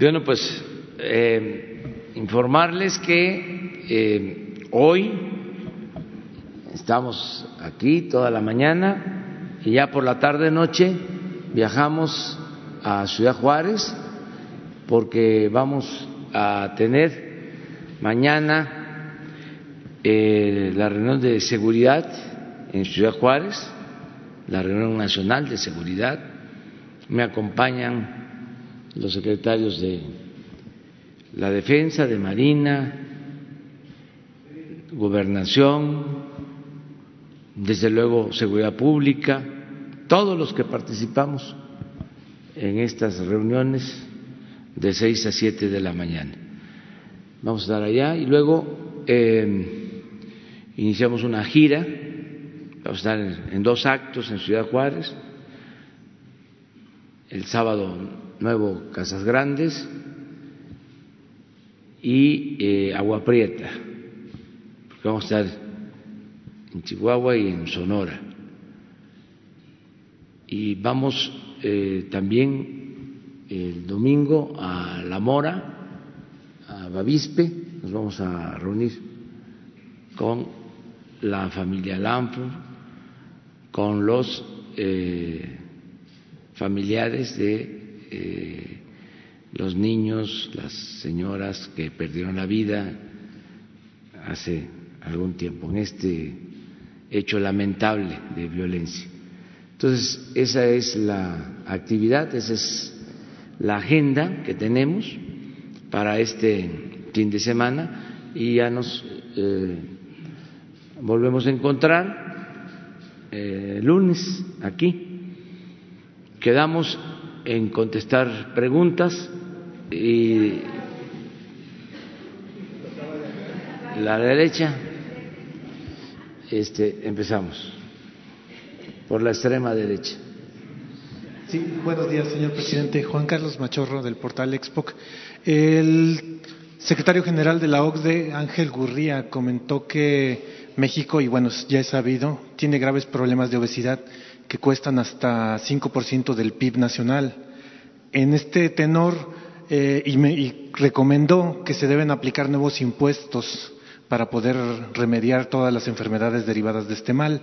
Bueno, pues eh, informarles que eh, hoy estamos aquí toda la mañana y ya por la tarde noche viajamos a Ciudad Juárez porque vamos a tener mañana eh, la reunión de seguridad en Ciudad Juárez, la reunión nacional de seguridad. Me acompañan los secretarios de la Defensa, de Marina, Gobernación, desde luego Seguridad Pública, todos los que participamos en estas reuniones de seis a siete de la mañana. Vamos a estar allá y luego eh, iniciamos una gira, vamos a estar en dos actos en Ciudad Juárez, el sábado Nuevo Casas Grandes y eh, Agua Prieta, porque vamos a estar en Chihuahua y en Sonora. Y vamos eh, también el domingo a La Mora, a Bavispe, nos vamos a reunir con la familia Lampo, con los eh, familiares de eh, los niños, las señoras que perdieron la vida hace algún tiempo en este hecho lamentable de violencia. Entonces, esa es la actividad, esa es la agenda que tenemos para este fin de semana y ya nos eh, volvemos a encontrar eh, lunes aquí. Quedamos en contestar preguntas y la derecha. Este empezamos. Por la extrema derecha. Sí buenos días señor presidente. Juan Carlos Machorro del portal Expoc. El secretario general de la OCDE Ángel Gurría comentó que México y bueno ya es sabido tiene graves problemas de obesidad que cuestan hasta 5% del PIB nacional. En este tenor, eh, y, me, recomendó que se deben aplicar nuevos impuestos para poder remediar todas las enfermedades derivadas de este mal.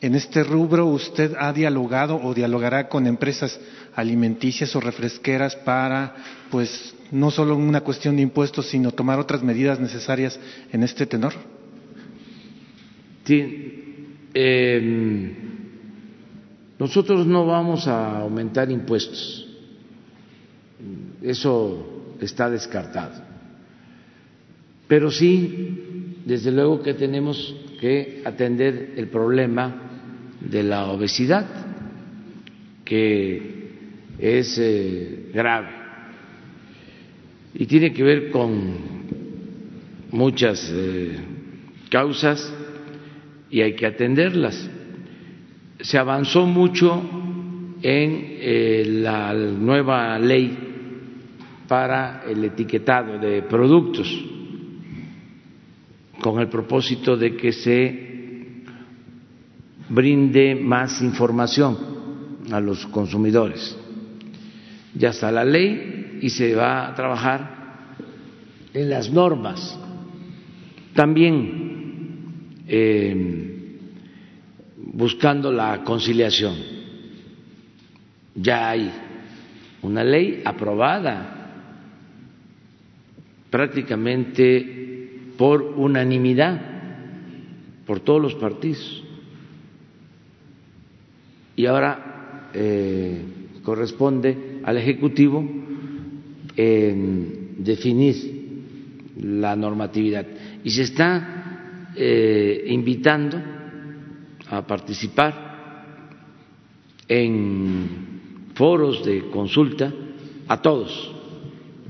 En este rubro, ¿usted ha dialogado o dialogará con empresas alimenticias o refresqueras para, pues, no solo una cuestión de impuestos, sino tomar otras medidas necesarias en este tenor? Sí. Eh, nosotros no vamos a aumentar impuestos, eso está descartado. Pero sí, desde luego que tenemos que atender el problema de la obesidad, que es eh, grave. Y tiene que ver con muchas eh, causas y hay que atenderlas se avanzó mucho en eh, la nueva ley para el etiquetado de productos con el propósito de que se brinde más información a los consumidores. Ya está la ley y se va a trabajar en las normas. También eh, buscando la conciliación. Ya hay una ley aprobada prácticamente por unanimidad por todos los partidos. Y ahora eh, corresponde al Ejecutivo en definir la normatividad. Y se está eh, invitando a participar en foros de consulta a todos.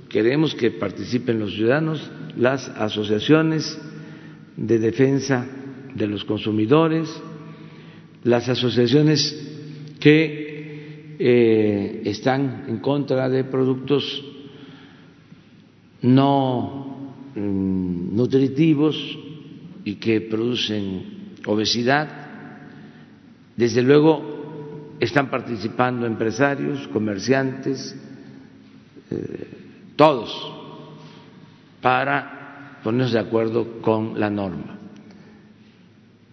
Queremos que participen los ciudadanos, las asociaciones de defensa de los consumidores, las asociaciones que eh, están en contra de productos no mm, nutritivos y que producen obesidad desde luego están participando empresarios, comerciantes, eh, todos, para ponernos de acuerdo con la norma.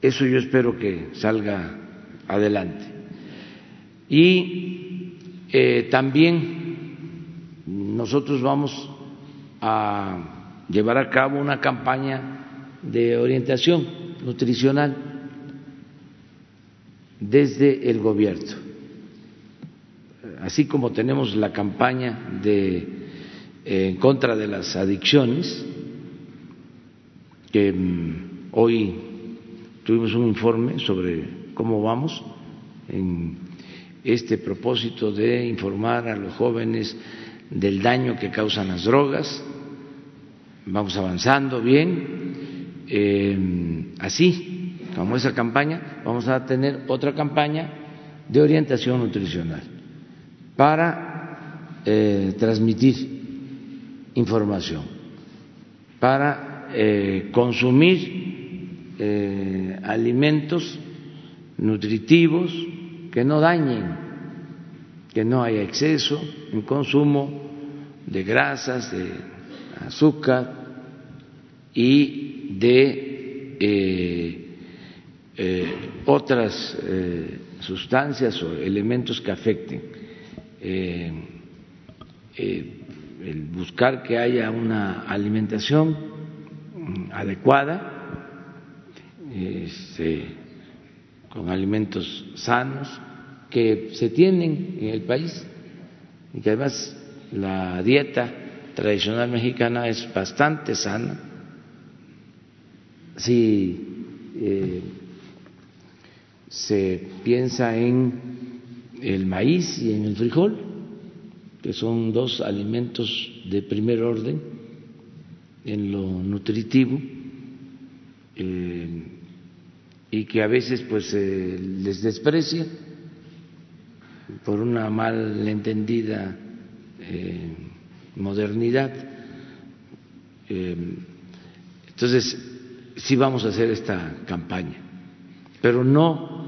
Eso yo espero que salga adelante. Y eh, también nosotros vamos a llevar a cabo una campaña de orientación nutricional desde el gobierno. Así como tenemos la campaña de eh, en contra de las adicciones, que mm, hoy tuvimos un informe sobre cómo vamos en este propósito de informar a los jóvenes del daño que causan las drogas. Vamos avanzando bien. Eh, así como esa campaña, vamos a tener otra campaña de orientación nutricional para eh, transmitir información, para eh, consumir alimentos nutritivos que no dañen, que no haya exceso en consumo de grasas, de azúcar y de eh, eh, otras eh, sustancias o elementos que afecten. el buscar que haya una alimentación adecuada, este, con alimentos sanos que se tienen en el país y que además la dieta tradicional mexicana es bastante sana. Si eh, se piensa en el maíz y en el frijol, que son dos alimentos de primer orden en lo nutritivo, eh, y que a veces pues les desprecia por una mal entendida eh, modernidad. Eh, entonces, sí vamos a hacer esta campaña, pero no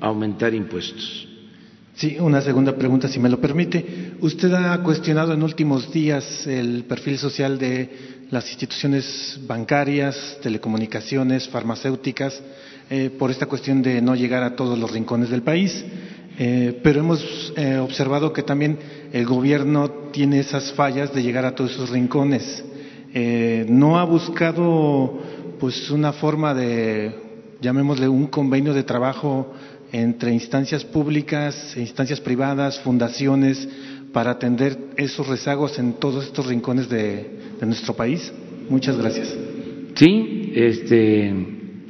aumentar impuestos. Sí, una segunda pregunta, si me lo permite. Usted ha cuestionado en últimos días el perfil social de las instituciones bancarias, telecomunicaciones, farmacéuticas, eh, por esta cuestión de no llegar a todos los rincones del país. Eh, pero hemos eh, observado que también el gobierno tiene esas fallas de llegar a todos esos rincones. No ha buscado pues una forma de, llamémosle, un convenio de trabajo entre instancias públicas, instancias privadas, fundaciones, para atender esos rezagos en todos estos rincones de, de nuestro país. Muchas gracias. Sí, este,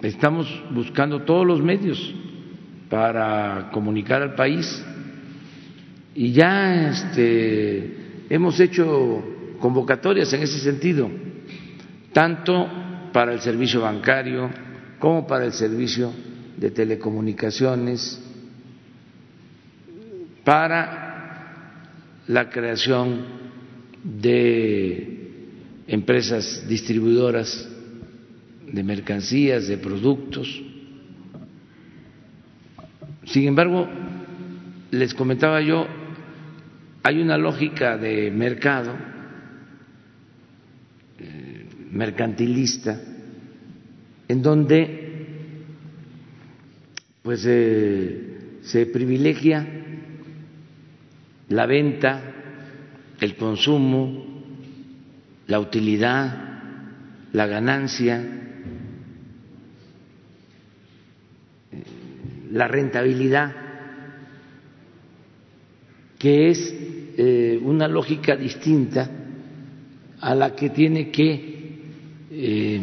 estamos buscando todos los medios para comunicar al país y ya este, hemos hecho convocatorias en ese sentido, tanto para el servicio bancario como para el servicio de telecomunicaciones, para la creación de empresas distribuidoras de mercancías, de productos, sin embargo, les comentaba yo, hay una lógica de mercado eh, mercantilista en donde pues eh, se privilegia la venta, el consumo, la utilidad, la ganancia la rentabilidad, que es eh, una lógica distinta a la que tiene que eh,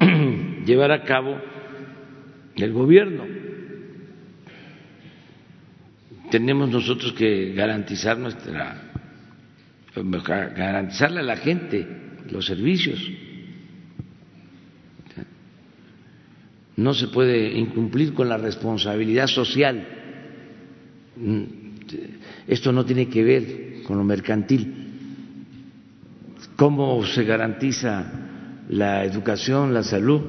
llevar a cabo el gobierno. Tenemos nosotros que garantizar nuestra garantizarle a la gente los servicios no se puede incumplir con la responsabilidad social. Esto no tiene que ver con lo mercantil. ¿Cómo se garantiza la educación, la salud?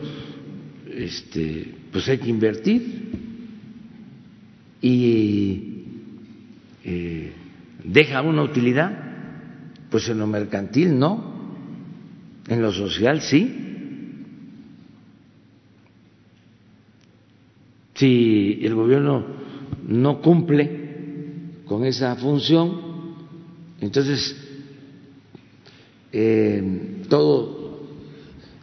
Este, pues hay que invertir y eh, deja una utilidad, Pues en lo mercantil no, en lo social sí. Si el gobierno no cumple con esa función, entonces eh, todo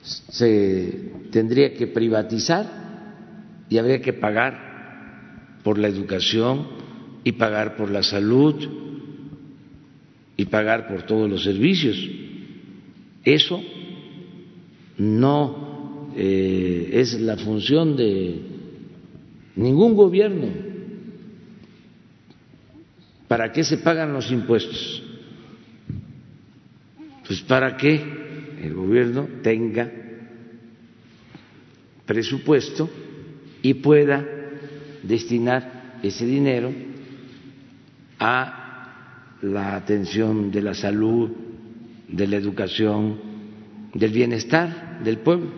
se tendría que privatizar y habría que pagar por la educación y pagar por la salud y pagar por todos los servicios. Eso no eh, es la función de ningún gobierno. ¿Para qué se pagan los impuestos? Pues para que el gobierno tenga presupuesto y pueda destinar ese dinero a la atención de la salud, de la educación, del bienestar del pueblo.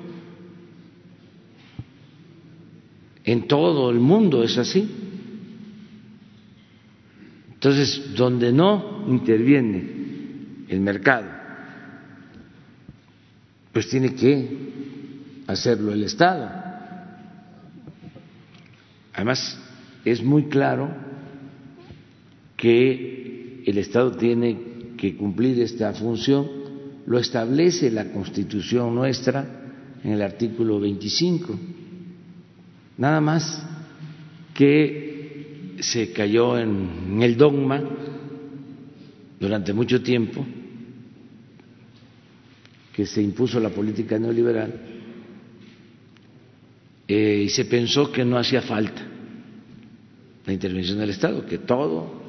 En todo el mundo es así. Entonces, donde no interviene el mercado, pues tiene que hacerlo el Estado. Además, es muy claro que el Estado tiene que cumplir esta función, lo establece la Constitución nuestra en el artículo 25. Nada más que se cayó en el dogma durante mucho tiempo que se impuso la política neoliberal eh, y se pensó que no hacía falta la intervención del Estado, que todo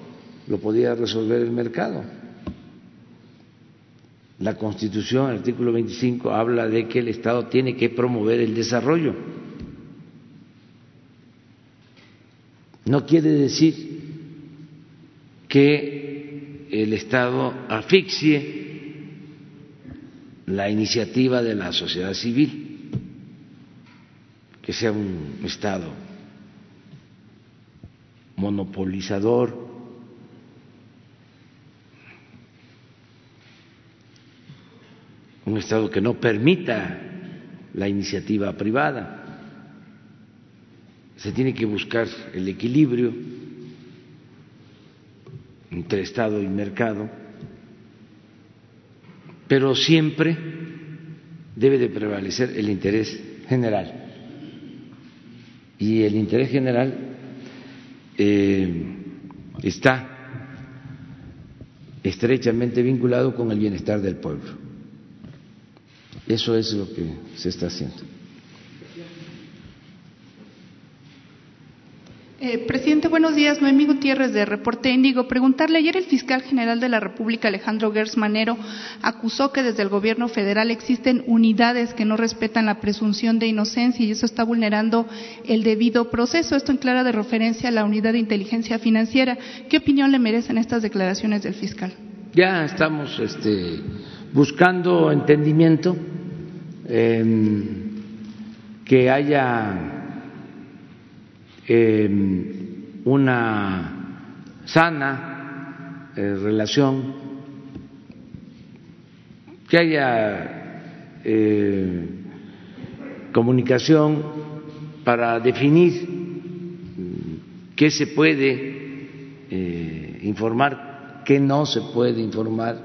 lo podía resolver el mercado. La Constitución, artículo 25, habla de que el Estado tiene que promover el desarrollo. No quiere decir que el Estado asfixie la iniciativa de la sociedad civil que sea un Estado monopolizador, un Estado que no permita la iniciativa privada. Se tiene que buscar el equilibrio entre Estado y mercado, pero siempre debe de prevalecer el interés general y el interés general eh, está estrechamente vinculado con el bienestar del pueblo. Eso es lo que se está haciendo. Eh, presidente, buenos días. Noemí Gutiérrez de Reporte Índigo. Preguntarle, ayer el fiscal general de la República, Alejandro Gers Manero, acusó que desde el gobierno federal existen unidades que no respetan la presunción de inocencia y eso está vulnerando el debido proceso. Esto en clara de referencia a la unidad de inteligencia financiera. ¿Qué opinión le merecen estas declaraciones del fiscal? Ya estamos este, buscando entendimiento, que haya una sana eh, relación, que haya eh, comunicación para definir qué se puede eh, informar, qué no se puede informar,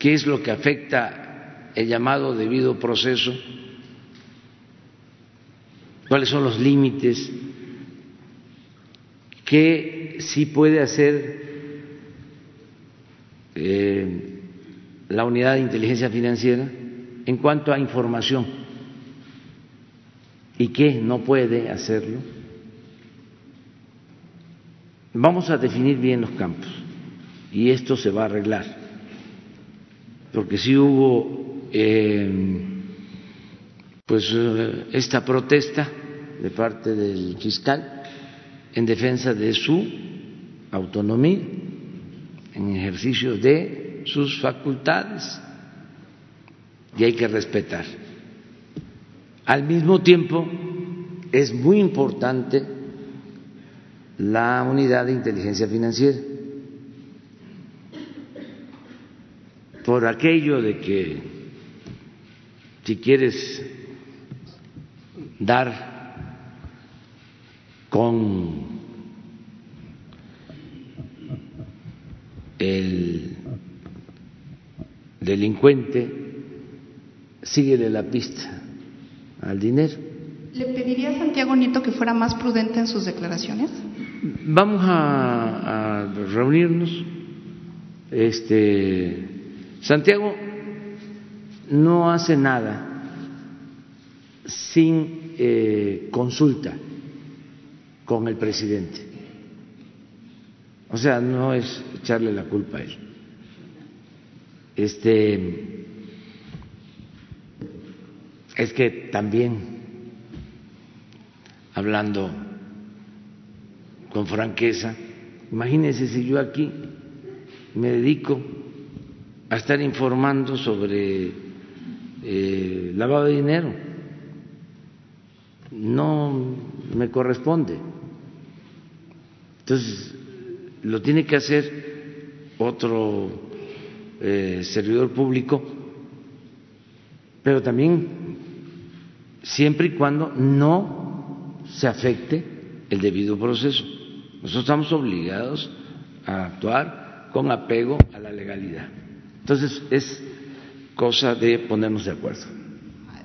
qué es lo que afecta el llamado debido proceso cuáles son los límites, qué sí puede hacer eh, la unidad de inteligencia financiera en cuanto a información y qué no puede hacerlo. Vamos a definir bien los campos y esto se va a arreglar, porque si hubo eh, pues eh, esta protesta de parte del fiscal en defensa de su autonomía, en ejercicio de sus facultades, y hay que respetar. Al mismo tiempo, es muy importante la unidad de inteligencia financiera, por aquello de que si quieres dar con el delincuente, síguele la pista al dinero. ¿Le pediría a Santiago Nieto que fuera más prudente en sus declaraciones? Vamos a, a reunirnos. Este Santiago no hace nada sin eh, consulta con el presidente. O sea, no es echarle la culpa a él. Este es que también hablando con franqueza, imagínense si yo aquí me dedico a estar informando sobre eh, lavado de dinero. No me corresponde. Entonces, lo tiene que hacer otro eh, servidor público, pero también siempre y cuando no se afecte el debido proceso. Nosotros estamos obligados a actuar con apego a la legalidad. Entonces, es cosa de ponernos de acuerdo.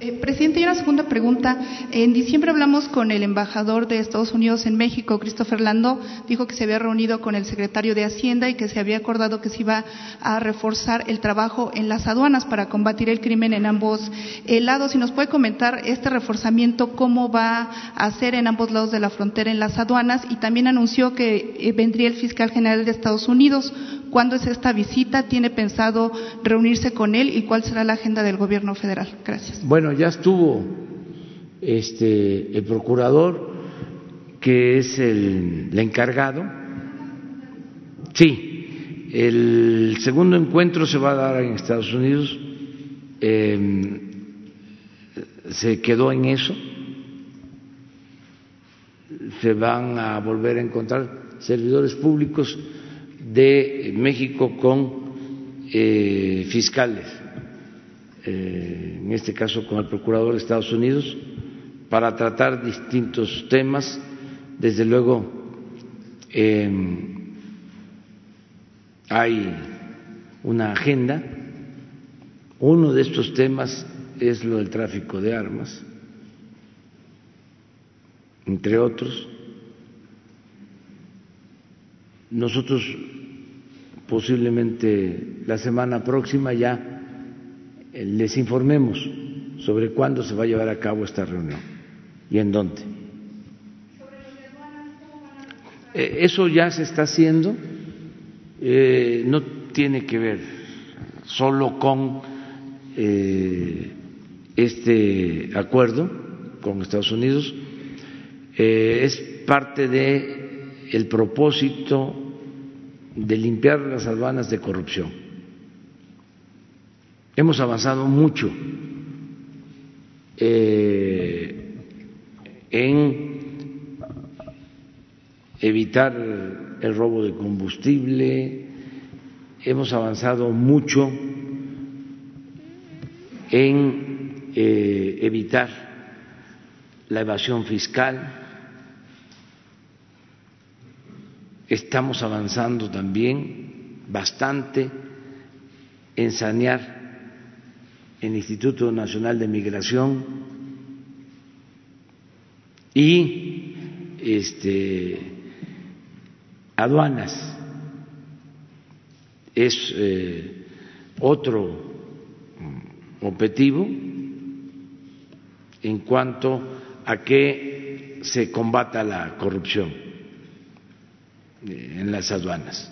Eh, presidente, y una segunda pregunta. En diciembre hablamos con el embajador de Estados Unidos en México, Christopher Landó. Dijo que se había reunido con el secretario de Hacienda y que se había acordado que se iba a reforzar el trabajo en las aduanas para combatir el crimen en ambos eh, lados. Si nos puede comentar este reforzamiento, cómo va a ser en ambos lados de la frontera en las aduanas. Y también anunció que eh, vendría el fiscal general de Estados Unidos. ¿Cuándo es esta visita? ¿Tiene pensado reunirse con él y cuál será la agenda del gobierno federal? Gracias. Bueno, ya estuvo este, el procurador, que es el, encargado. Sí, el segundo encuentro se va a dar en Estados Unidos. Em, se quedó en eso. Se van a volver a encontrar servidores públicos de México con eh, fiscales, eh, en este caso con el Procurador de Estados Unidos, para tratar distintos temas. Desde luego, em, hay una agenda. Uno de estos temas es lo del tráfico de armas, entre otros. Nosotros posiblemente la semana próxima ya eh, les informemos sobre cuándo se va a llevar a cabo esta reunión y en dónde. Eh, eso ya se está haciendo, eh, no tiene que ver solo con este acuerdo con Estados Unidos, es parte de propósito de limpiar las aduanas de corrupción. Hemos avanzado mucho eh, en evitar el robo de combustible, hemos avanzado mucho en eh, evitar la evasión fiscal, Estamos avanzando también bastante en sanear el Instituto Nacional de Migración y este, aduanas. Es eh, otro objetivo en cuanto a que se combata la corrupción en las aduanas.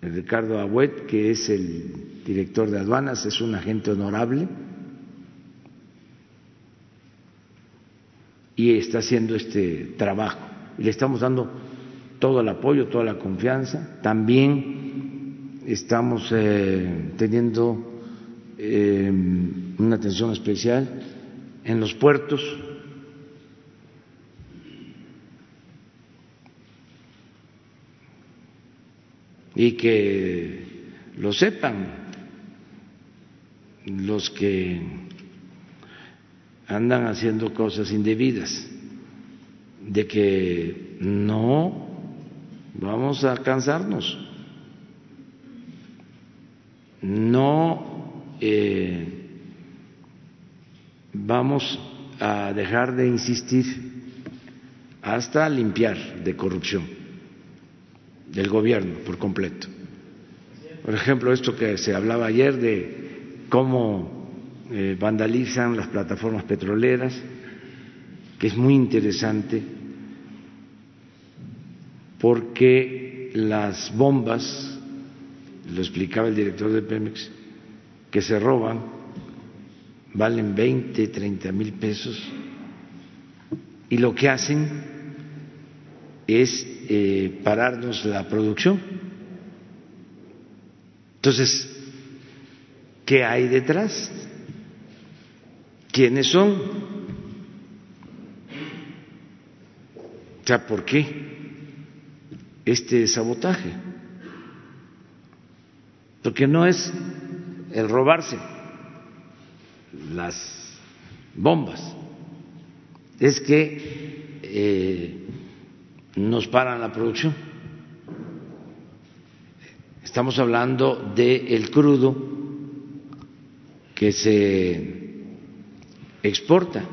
Ricardo Agüet, que es el director de aduanas, es un agente honorable y está haciendo este trabajo. Y le estamos dando todo el apoyo, toda la confianza. También estamos eh, teniendo eh, una atención especial en los puertos y que lo sepan los que andan haciendo cosas indebidas, de que no vamos a cansarnos, no eh, vamos a dejar de insistir hasta limpiar de corrupción del gobierno por completo. Por ejemplo, esto que se hablaba ayer de cómo eh, vandalizan las plataformas petroleras, que es muy interesante porque las bombas, lo explicaba el director de Pemex, que se roban, valen 20, 30 mil pesos, y lo que hacen es eh, pararnos la producción. Entonces, ¿qué hay detrás? ¿Quiénes son? O sea, ¿por qué este sabotaje? Porque no es el robarse las bombas, es que eh, nos paran la producción. Estamos hablando del el crudo que se exporta.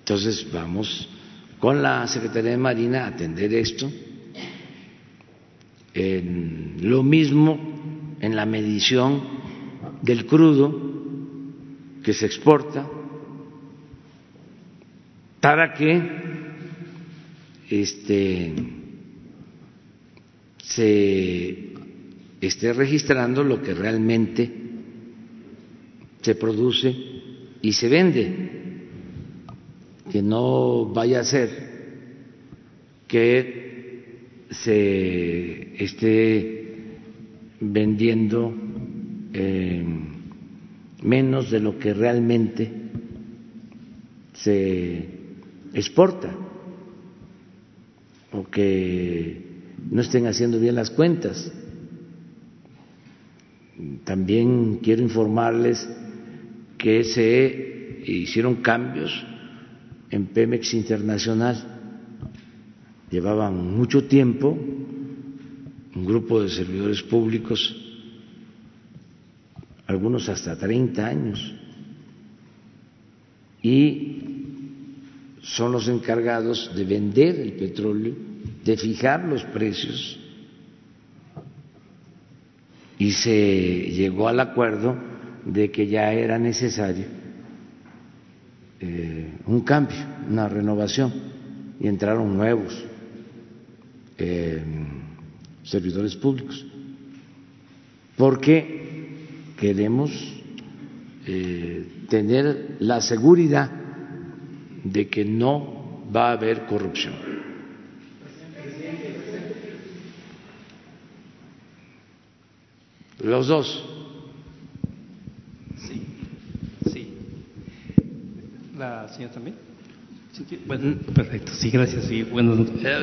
Entonces vamos con la Secretaría de Marina a atender esto. En lo mismo en la medición del crudo que se exporta para que este, se esté registrando lo que realmente se produce y se vende, que no vaya a ser que se esté vendiendo eh, menos de lo que realmente se exporta o que no estén haciendo bien las cuentas. También quiero informarles que se hicieron cambios en Pemex Internacional. Llevaban mucho tiempo un grupo de servidores públicos, algunos hasta 30 años, y son los encargados de vender el petróleo, de fijar los precios, y se llegó al acuerdo de que ya era necesario eh, un cambio, una renovación, y entraron nuevos eh, servidores públicos, porque queremos eh, tener la seguridad de que no va a haber corrupción. Los dos. La señora también. bueno, perfecto, sí, gracias. Sí, buenos, eh,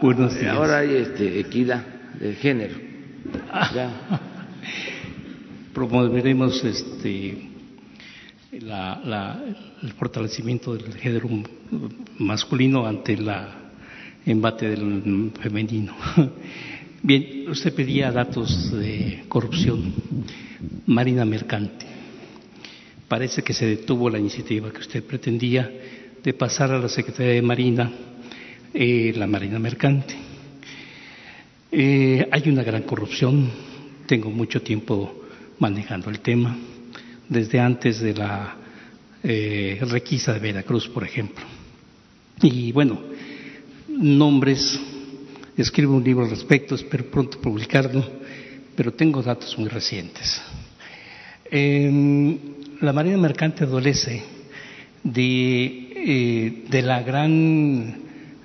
buenos, días. Ahora hay este, equidad de género. Promoveremos este, la, la, el fortalecimiento del género masculino ante el embate del femenino. Bien, usted pedía datos de corrupción, marina mercante parece que se detuvo la iniciativa que usted pretendía de pasar a la Secretaría de Marina eh, la Marina Mercante. Eh, hay una gran corrupción, tengo mucho tiempo manejando el tema, desde antes de la eh, requisa de Veracruz, por ejemplo. Y bueno, nombres, escribo un libro al respecto, espero pronto publicarlo, pero tengo datos muy recientes la Marina Mercante adolece de, eh, de la gran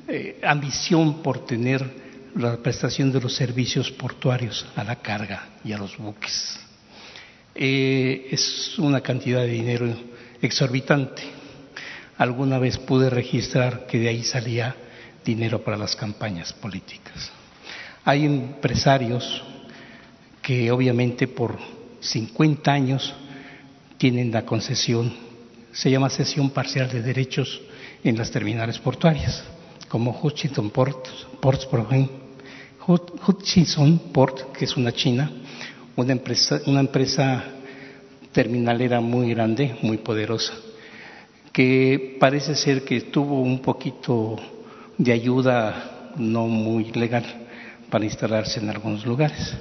eh, ambición por tener la prestación de los servicios portuarios a la carga y a los buques. Eh, es una cantidad de dinero exorbitante. Alguna vez pude registrar que de ahí salía dinero para las campañas políticas. Hay empresarios que obviamente por 50 años tienen la concesión, se llama cesión parcial de derechos en las terminales portuarias, como Hutchinson Port, Ports, por Hutchinson Port, que es una china, una empresa, una empresa terminalera muy grande, muy poderosa, que parece ser que tuvo un poquito de ayuda no muy legal para instalarse en algunos lugares.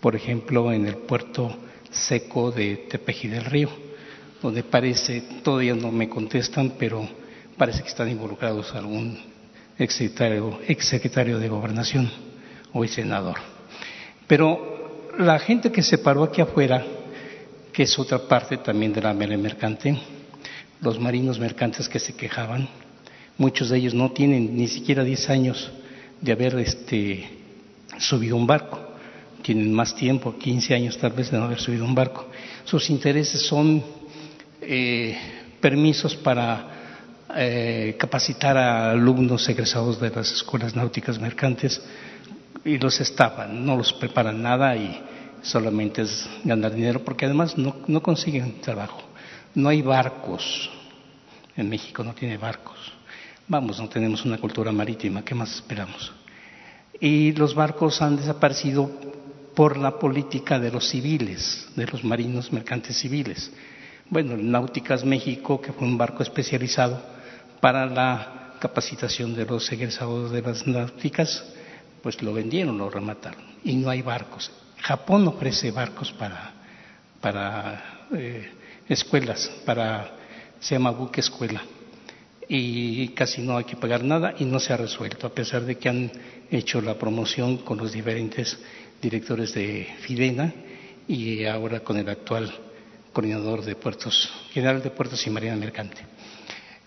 Por ejemplo, en el puerto seco de Tepeji del Río, donde parece, todavía no me contestan, pero parece que están involucrados algún exsecretario, exsecretario de Gobernación o senador. Pero la gente que se paró aquí afuera, que es otra parte también de la mele mercante, los marinos mercantes que se quejaban, muchos de ellos no tienen ni siquiera 10 años de haber este, subido un barco, tienen más tiempo, 15 años tal vez de no haber subido un barco. Sus intereses son eh, permisos para eh, capacitar a alumnos egresados de las escuelas náuticas mercantes y los estafan, no los preparan nada y solamente es ganar dinero porque además no, no consiguen trabajo. No hay barcos. En México no tiene barcos. Vamos, no tenemos una cultura marítima. ¿Qué más esperamos? Y los barcos han desaparecido por la política de los civiles, de los marinos mercantes civiles. Bueno, Náuticas México, que fue un barco especializado para la capacitación de los egresados de las náuticas, pues lo vendieron, lo remataron. Y no hay barcos. Japón ofrece barcos para, para eh, escuelas, para, se llama buque escuela. Y casi no hay que pagar nada y no se ha resuelto, a pesar de que han hecho la promoción con los diferentes directores de Fidena y ahora con el actual coordinador de puertos, general de puertos y marina mercante.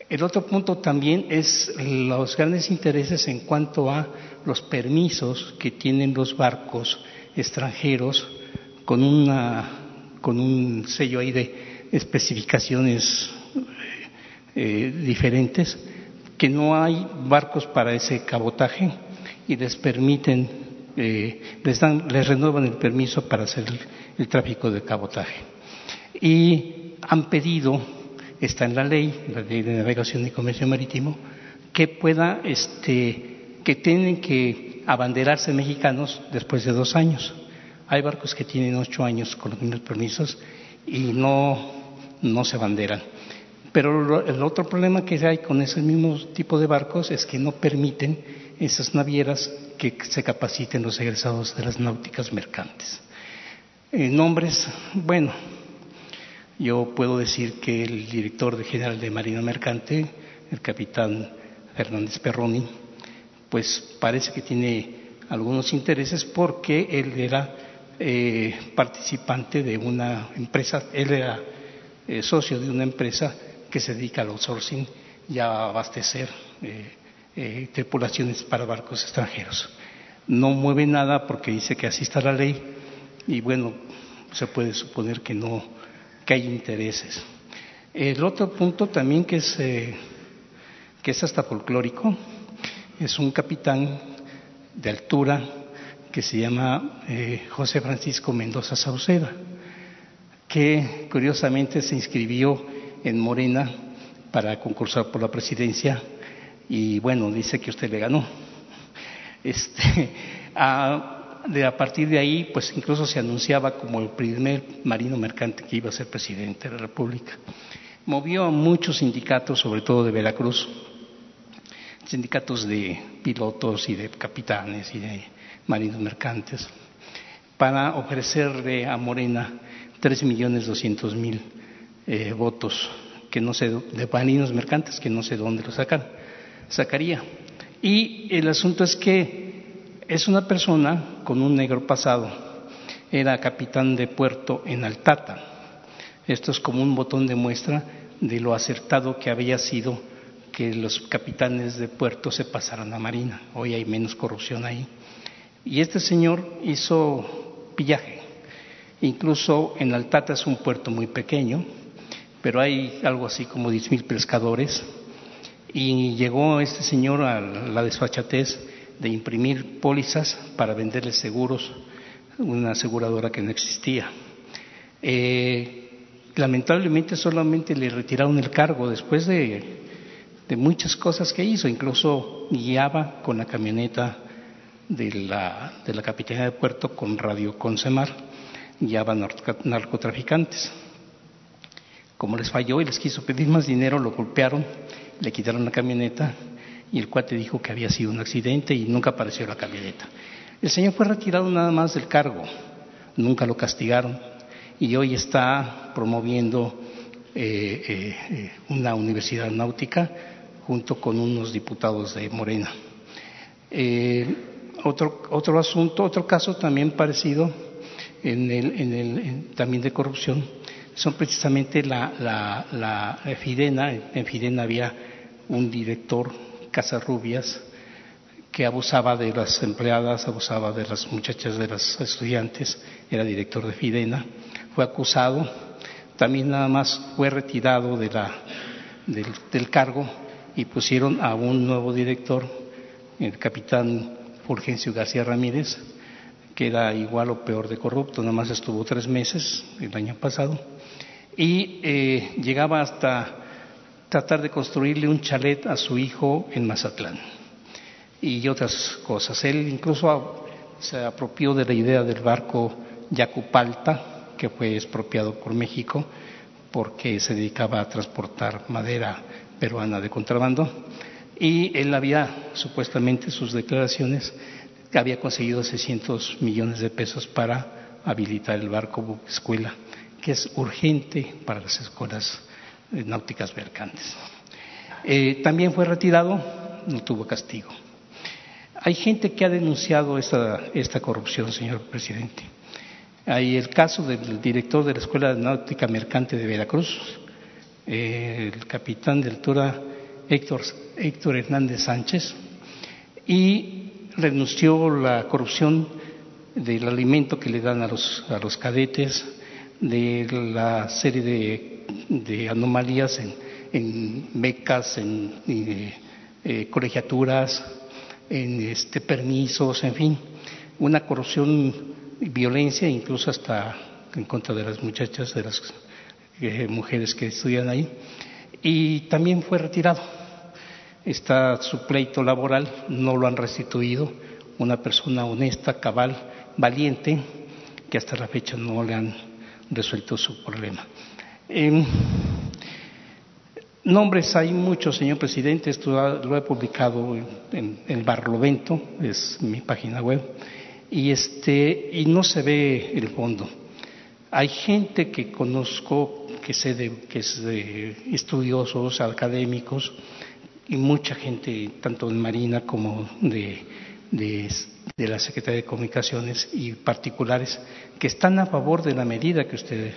El otro punto también es los grandes intereses en cuanto a los permisos que tienen los barcos extranjeros con, una, con un sello ahí de especificaciones eh, diferentes, que no hay barcos para ese cabotaje y les permiten, eh, les, dan, les renuevan el permiso para hacer el, tráfico de cabotaje. Y han pedido, está en la ley, la ley de navegación y comercio marítimo, que pueda, este, que tienen que abanderarse mexicanos después de dos años. Hay barcos que tienen ocho años con los mismos permisos y no, no se abanderan. Pero el otro problema que hay con ese mismo tipo de barcos es que no permiten esas navieras que se capaciten los egresados de las náuticas mercantes. En nombres, bueno, yo puedo decir que el director general de Marina Mercante, el capitán Fernández Perroni, pues parece que tiene algunos intereses porque él era eh, participante de una empresa, él era eh, socio de una empresa que se dedica al outsourcing y a abastecer eh, tripulaciones para barcos extranjeros. No mueve nada porque dice que así está la ley y bueno, se puede suponer que no, que hay intereses. El otro punto también que es, que es hasta folclórico, es un capitán de altura que se llama eh, José Francisco Mendoza Sauceda, que curiosamente se inscribió en Morena para concursar por la presidencia y bueno, dice que usted le ganó. Este, a, de, a partir de ahí, pues incluso se anunciaba como el primer marino mercante que iba a ser presidente de la República. Movió a muchos sindicatos, sobre todo de Veracruz, sindicatos de pilotos y de capitanes y de marinos mercantes, para ofrecerle a Morena tres millones doscientos mil eh, votos que no sé, de marinos mercantes que no sé dónde lo sacan, sacaría. Y el asunto es que es una persona con un negro pasado, era capitán de puerto en Altata. Esto es como un botón de muestra de lo acertado que había sido que los capitanes de puerto se pasaran a Marina. Hoy hay menos corrupción ahí. Y este señor hizo pillaje. Incluso en Altata es un puerto muy pequeño, pero hay algo así como 10.000 pescadores. Y llegó este señor a la desfachatez de imprimir pólizas para venderles seguros, una aseguradora que no existía. Eh, lamentablemente solamente le retiraron el cargo después de, muchas cosas que hizo, incluso guiaba con la camioneta de la, de la de Puerto con Radio Consemar, guiaba narcotraficantes. Como les falló y les quiso pedir más dinero, lo golpearon, le quitaron la camioneta y el cuate dijo que había sido un accidente y nunca apareció la camioneta. El señor fue retirado nada más del cargo, nunca lo castigaron y hoy está promoviendo eh, eh, una universidad náutica junto con unos diputados de Morena. Otro, otro asunto, otro caso también parecido en el, en el, también de corrupción son precisamente la, la, la Fidena. En Fidena había un director, Casarrubias, que abusaba de las empleadas, abusaba de las muchachas, de las estudiantes, era director de Fidena, fue acusado, también nada más fue retirado de la, del, cargo y pusieron a un nuevo director, el capitán Fulgencio García Ramírez, que era igual o peor de corrupto, nada más estuvo tres meses el año pasado, y eh, llegaba hasta tratar de construirle un chalet a su hijo en Mazatlán y otras cosas. Él incluso se apropió de la idea del barco Yacupalta, que fue expropiado por México porque se dedicaba a transportar madera peruana de contrabando y él había supuestamente sus declaraciones que había conseguido 600 millones de pesos para habilitar el barco escuela que es urgente para las escuelas náuticas mercantes. Eh, también fue retirado, no tuvo castigo. Hay gente que ha denunciado esta, esta corrupción, señor presidente. Hay el caso del director de la Escuela Náutica Mercante de Veracruz, eh, el capitán de altura Héctor, Héctor Hernández Sánchez, y renunció la corrupción del alimento que le dan a los, a los cadetes, de la serie de, anomalías en, becas, en eh, colegiaturas, en este, permisos, en fin, una corrupción y violencia, incluso hasta en contra de las muchachas, de las eh, mujeres que estudian ahí, y también fue retirado. Está su pleito laboral, no lo han restituido, una persona honesta, cabal, valiente, que hasta la fecha no le han resuelto su problema. Nombres hay muchos, señor presidente, esto lo he publicado en, el Barlovento, es mi página web, y, este, y no se ve el fondo. Hay gente que conozco que, que es de estudiosos, académicos, y mucha gente, tanto en Marina como de, de de la Secretaría de Comunicaciones y particulares que están a favor de la medida que usted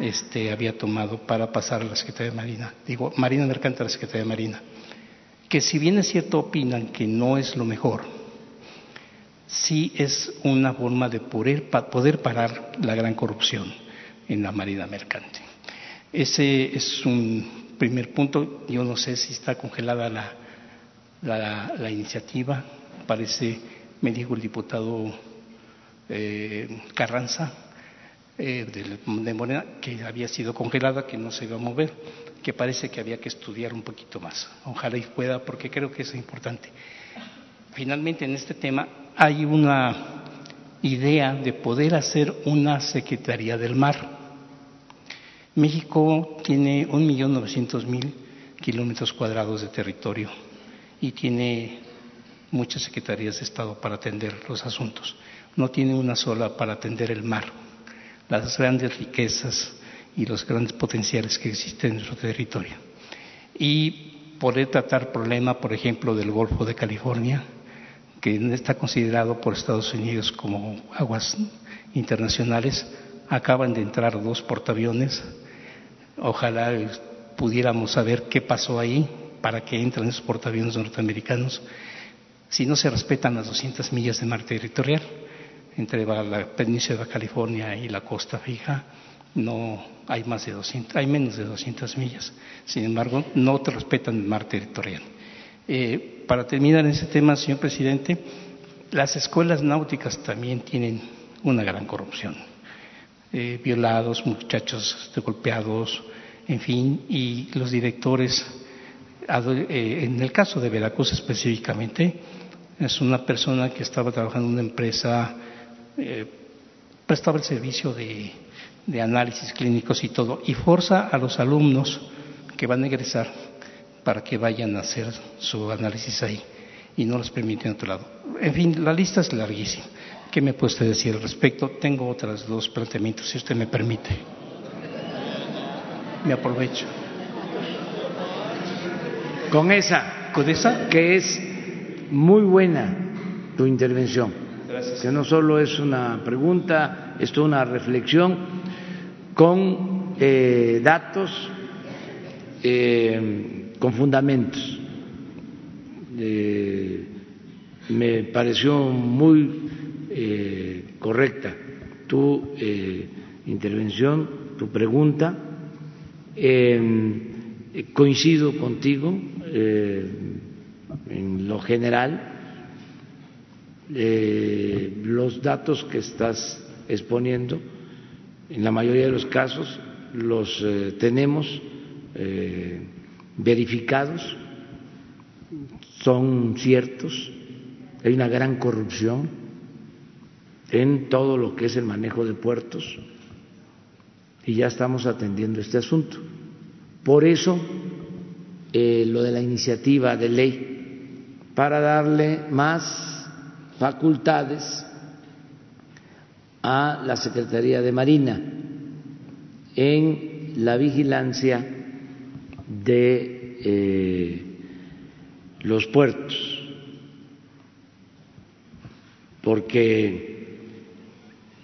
este, había tomado para pasar a la Secretaría de Marina, digo, Marina Mercante a la Secretaría de Marina, que si bien es cierto opinan que no es lo mejor, sí es una forma de poder, poder parar la gran corrupción en la Marina Mercante. Ese es un primer punto. Yo no sé si está congelada la, la, la iniciativa, parece me dijo el diputado eh, Carranza eh, de, Morena que había sido congelada, que no se iba a mover, que parece que había que estudiar un poquito más. Ojalá y pueda, porque creo que es importante. Finalmente, en este tema hay una idea de poder hacer una Secretaría del Mar. México tiene un millón novecientos mil kilómetros cuadrados de territorio y tiene muchas secretarías de Estado para atender los asuntos. No tiene una sola para atender el mar, las grandes riquezas y los grandes potenciales que existen en nuestro territorio. Y poder tratar problema, por ejemplo, del Golfo de California, que está considerado por Estados Unidos como aguas internacionales. Acaban de entrar dos portaaviones. Ojalá pudiéramos saber qué pasó ahí para que entren esos portaaviones norteamericanos si no se respetan las 200 millas de mar territorial entre la península de California y la costa fija, no hay más de 200, hay menos de 200 millas. Sin embargo, no te respetan el mar territorial. Eh, para terminar ese tema, señor presidente, las escuelas náuticas también tienen una gran corrupción. Eh, violados, muchachos golpeados, en fin, y los directores, eh, en el caso de Veracruz específicamente, es una persona que estaba trabajando en una empresa, eh, prestaba el servicio de, de análisis clínicos y todo, y forza a los alumnos que van a egresar para que vayan a hacer su análisis ahí y no los permiten a otro lado. En fin, la lista es larguísima. ¿Qué me puede usted decir al respecto? Tengo otras dos planteamientos, si usted me permite. Me aprovecho. Con esa, ¿Con esa? que es muy buena tu intervención, Que no solo es una pregunta, es una reflexión con eh, datos, eh, con fundamentos. Eh, me pareció muy correcta tu intervención, tu pregunta. Eh, coincido contigo en lo general. Eh, los datos que estás exponiendo, en la mayoría de los casos, los eh, tenemos eh, verificados, son ciertos, hay una gran corrupción en todo lo que es el manejo de puertos y ya estamos atendiendo este asunto. Por eso, lo de la iniciativa de ley, para darle más facultades a la Secretaría de Marina en la vigilancia de eh, los puertos, porque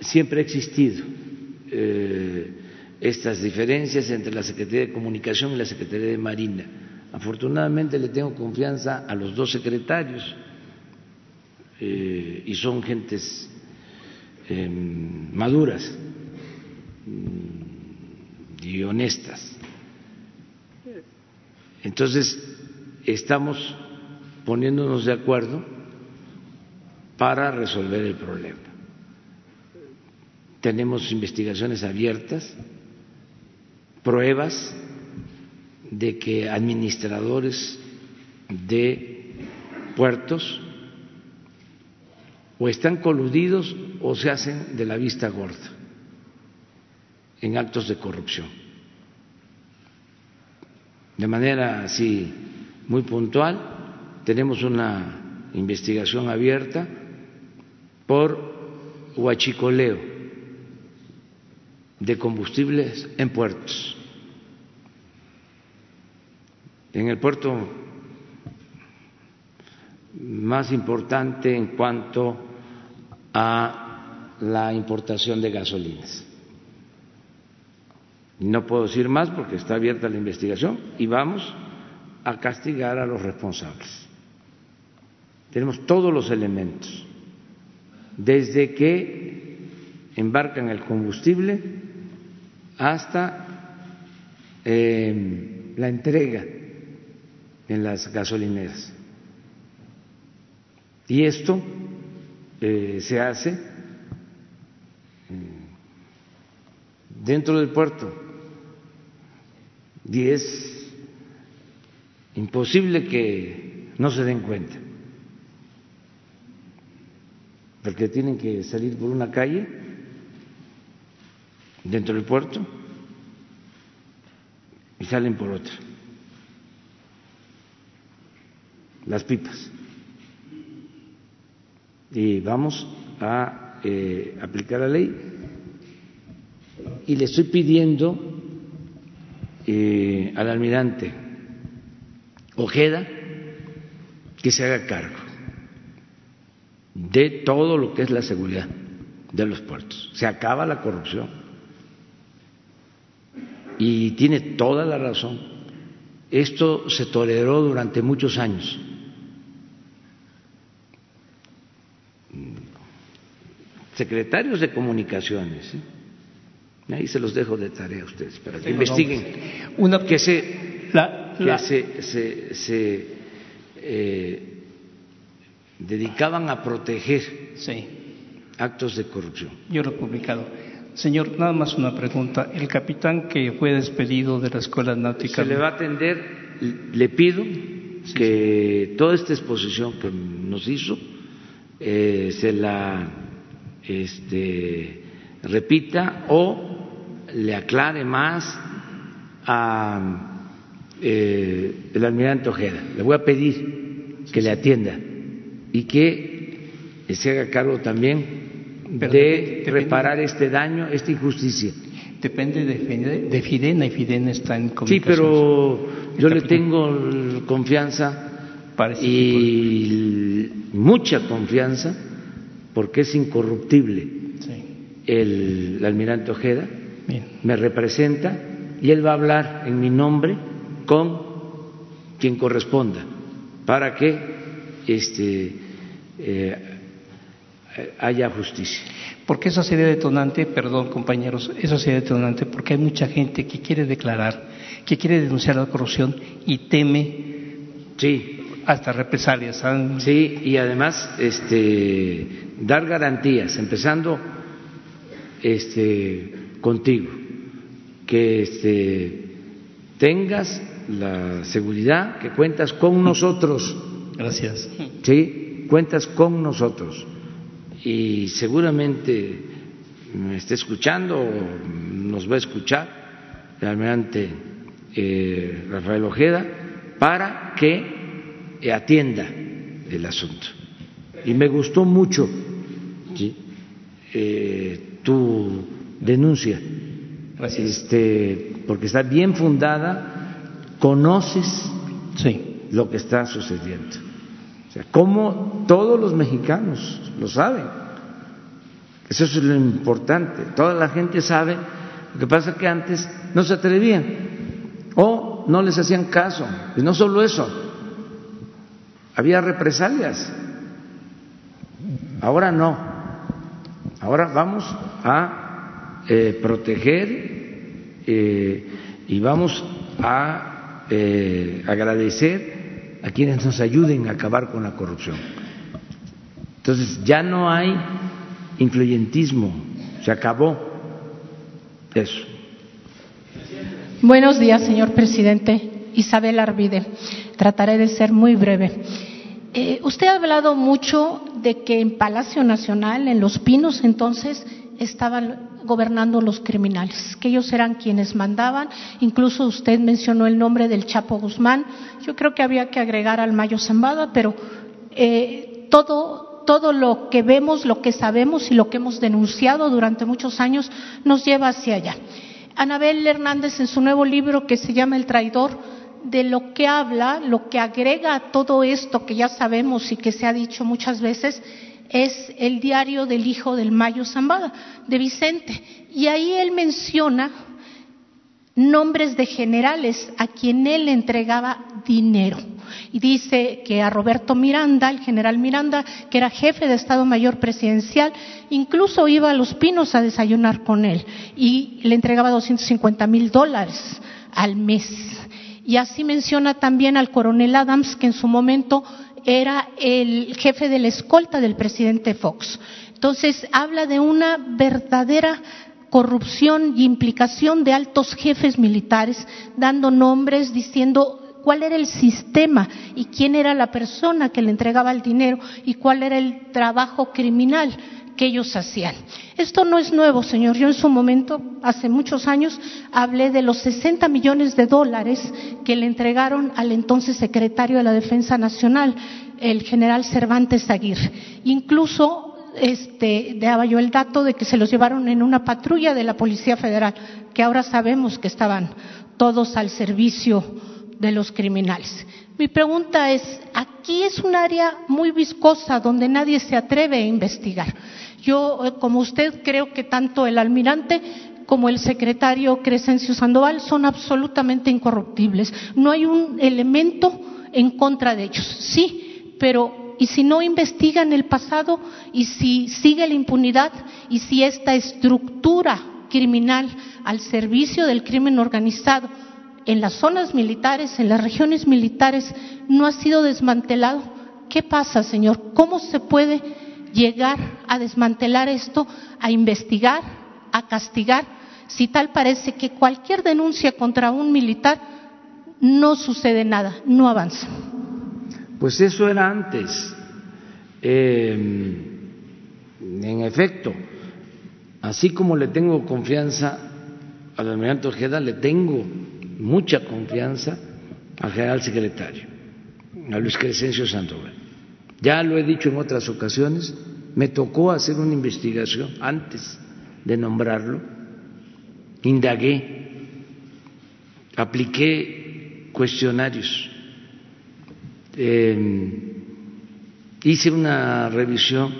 siempre ha existido eh, estas diferencias entre la Secretaría de Comunicación y la Secretaría de Marina. Afortunadamente le tengo confianza a los dos secretarios y son gentes eh, maduras mm, y honestas. Entonces, estamos poniéndonos de acuerdo para resolver el problema. Tenemos investigaciones abiertas, pruebas de que administradores de puertos o están coludidos o se hacen de la vista gorda en actos de corrupción. De manera así muy puntual, tenemos una investigación abierta por huachicoleo de combustibles en puertos. En el puerto más importante en cuanto a la importación de gasolinas. No puedo decir más porque está abierta la investigación y vamos a castigar a los responsables. Tenemos todos los elementos, desde que embarcan el combustible hasta eh, la entrega en las gasolineras. Y esto eh, se hace dentro del puerto. Y es imposible que no se den cuenta, porque tienen que salir por una calle dentro del puerto y salen por otra, las pipas. Y vamos a eh, aplicar la ley y le estoy pidiendo eh, al almirante Ojeda que se haga cargo de todo lo que es la seguridad de los puertos. Se acaba la corrupción. Y tiene toda la razón. Esto se toleró durante muchos años. Secretarios de comunicaciones. ¿eh? Ahí se los dejo de tarea a ustedes para que investiguen. Una, Que se, la- que se, se, se, eh, dedicaban a proteger Sí, actos de corrupción. yo lo he publicado. Señor, nada más una pregunta. El capitán que fue despedido de la Escuela Náutica. Se le va a atender, le pido que toda esta exposición que nos hizo eh, se la este, repita o le aclare más a eh, el almirante Ojeda. Le voy a pedir que le atienda y que se haga cargo también Pero de depende- reparar este daño, esta injusticia. Depende de, Fide- de Fidena y Fidena está en Sí, comunicación. pero El yo le tengo confianza y mucha confianza porque es incorruptible el almirante Ojeda, bien. me representa y él va a hablar en mi nombre con quien corresponda para que este, eh, haya justicia. Porque eso sería detonante, perdón compañeros, eso sería detonante porque hay mucha gente que quiere declarar, que quiere denunciar la corrupción y teme Sí, hasta represalias. Sí, y además este, dar garantías, empezando este, contigo, que este, tengas la seguridad que cuentas con nosotros, Gracias. ¿sí? Cuentas con nosotros. Y seguramente me esté escuchando nos va a escuchar el almirante eh, Rafael Ojeda para que atienda el asunto. Y me gustó mucho ¿sí? eh, tu denuncia, Gracias. este, porque está bien fundada, conoces Sí, lo que está sucediendo. O sea, como todos los mexicanos lo saben. Eso es lo importante. Toda la gente sabe. Lo que pasa es que antes no se atrevían o no les hacían caso. Y no solo eso, había represalias. Ahora no. Ahora vamos a eh, proteger eh, y vamos a eh, agradecer a quienes nos ayuden a acabar con la corrupción. Entonces ya no hay influyentismo, se acabó eso. Buenos días, señor presidente. Isabel Arvide. Trataré de ser muy breve. Eh, usted ha hablado mucho de que en Palacio Nacional, en Los Pinos, entonces estaban gobernando los criminales, que ellos eran quienes mandaban. Incluso usted mencionó el nombre del Chapo Guzmán. Yo creo que había que agregar al Mayo Zambada, pero eh, todo, todo lo que vemos, lo que sabemos y lo que hemos denunciado durante muchos años nos lleva hacia allá. Anabel Hernández en su nuevo libro que se llama El traidor, de lo que habla, lo que agrega a todo esto que ya sabemos y que se ha dicho muchas veces, es el diario del hijo del Mayo Zambada, de Vicente. Y ahí él menciona nombres de generales a quien él entregaba dinero. Y dice que a Roberto Miranda, el general Miranda, que era jefe de Estado Mayor Presidencial, incluso iba a Los Pinos a desayunar con él y le entregaba 250 mil dólares al mes. Y así menciona también al coronel Adams, que en su momento era el jefe de la escolta del presidente Fox. Entonces habla de una verdadera corrupción y implicación de altos jefes militares, dando nombres, diciendo cuál era el sistema y quién era la persona que le entregaba el dinero y cuál era el trabajo criminal que ellos hacían. Esto no es nuevo, señor. Yo en su momento, hace muchos años, hablé de los 60 millones de dólares que le entregaron al entonces secretario de la Defensa Nacional, el general Cervantes Aguirre. Incluso este, daba yo el dato de que se los llevaron en una patrulla de la Policía Federal, que ahora sabemos que estaban todos al servicio de los criminales. Mi pregunta es, aquí es un área muy viscosa donde nadie se atreve a investigar. Yo, eh, como usted, creo que tanto el almirante como el secretario Crescencio Sandoval son absolutamente incorruptibles. No hay un elemento en contra de ellos. Sí, pero ¿y si no investigan el pasado? ¿Y si sigue la impunidad? ¿Y si esta estructura criminal al servicio del crimen organizado en las zonas militares, en las regiones militares, no ha sido desmantelado? ¿Qué pasa, señor? ¿Cómo se puede llegar a desmantelar esto, a investigar, a castigar, si tal parece que cualquier denuncia contra un militar no sucede nada, no avanza? Pues eso era antes. Eh, en efecto, así como le tengo confianza al almirante Ojeda, le tengo mucha confianza al general secretario, a Luis Crescencio Sandoval. Ya lo he dicho en otras ocasiones, me tocó hacer una investigación antes de nombrarlo, indagué, apliqué cuestionarios, eh, hice una revisión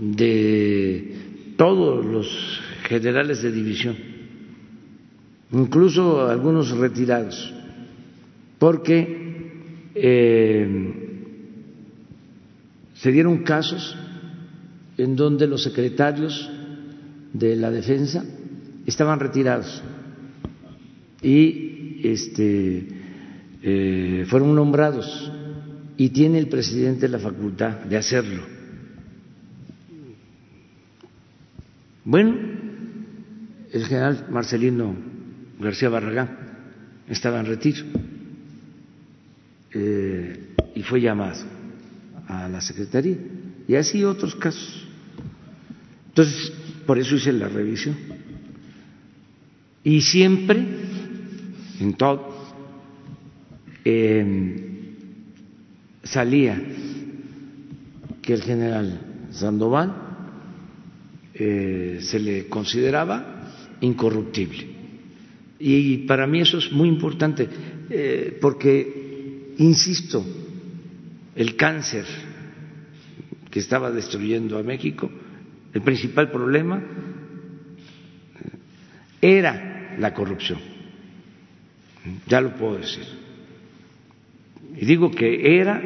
de todos los generales de división, incluso algunos retirados, porque eh, se dieron casos en donde los secretarios de la defensa estaban retirados y este, eh, fueron nombrados y tiene el presidente la facultad de hacerlo. Bueno, el general Marcelino García Barragán estaba en retiro eh, y fue llamado a la Secretaría y así otros casos. Entonces, por eso hice la revisión. Y siempre, en todo, em, salía que el general Sandoval eh, se le consideraba incorruptible. Y para mí eso es muy importante, eh, porque, insisto, el cáncer que estaba destruyendo a México, el principal problema era la corrupción. Ya lo puedo decir. Y digo que era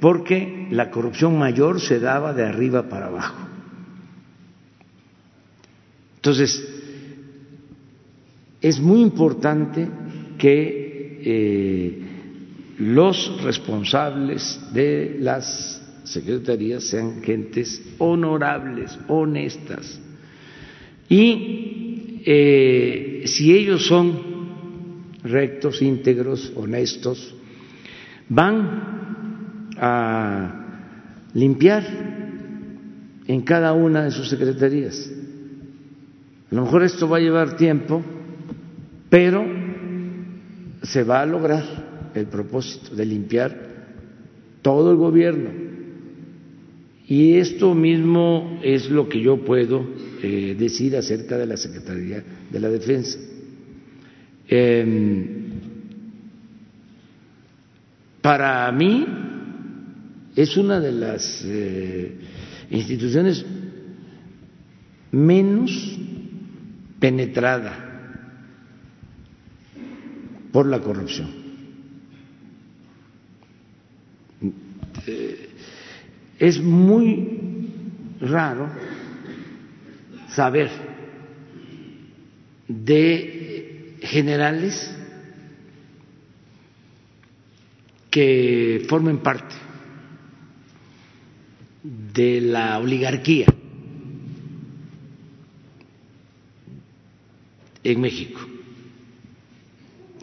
porque la corrupción mayor se daba de arriba para abajo. Entonces, es muy importante que eh, los responsables de las secretarías sean gentes honorables, honestas. Y eh, si ellos son rectos, íntegros, honestos, van a limpiar en cada una de sus secretarías. A lo mejor esto va a llevar tiempo, pero se va a lograr el propósito de limpiar todo el gobierno. Y esto mismo es lo que yo puedo eh, decir acerca de la Secretaría de la Defensa. Em, para mí es una de las eh, instituciones menos penetrada por la corrupción. Eh, es muy raro saber de generales que formen parte de la oligarquía en México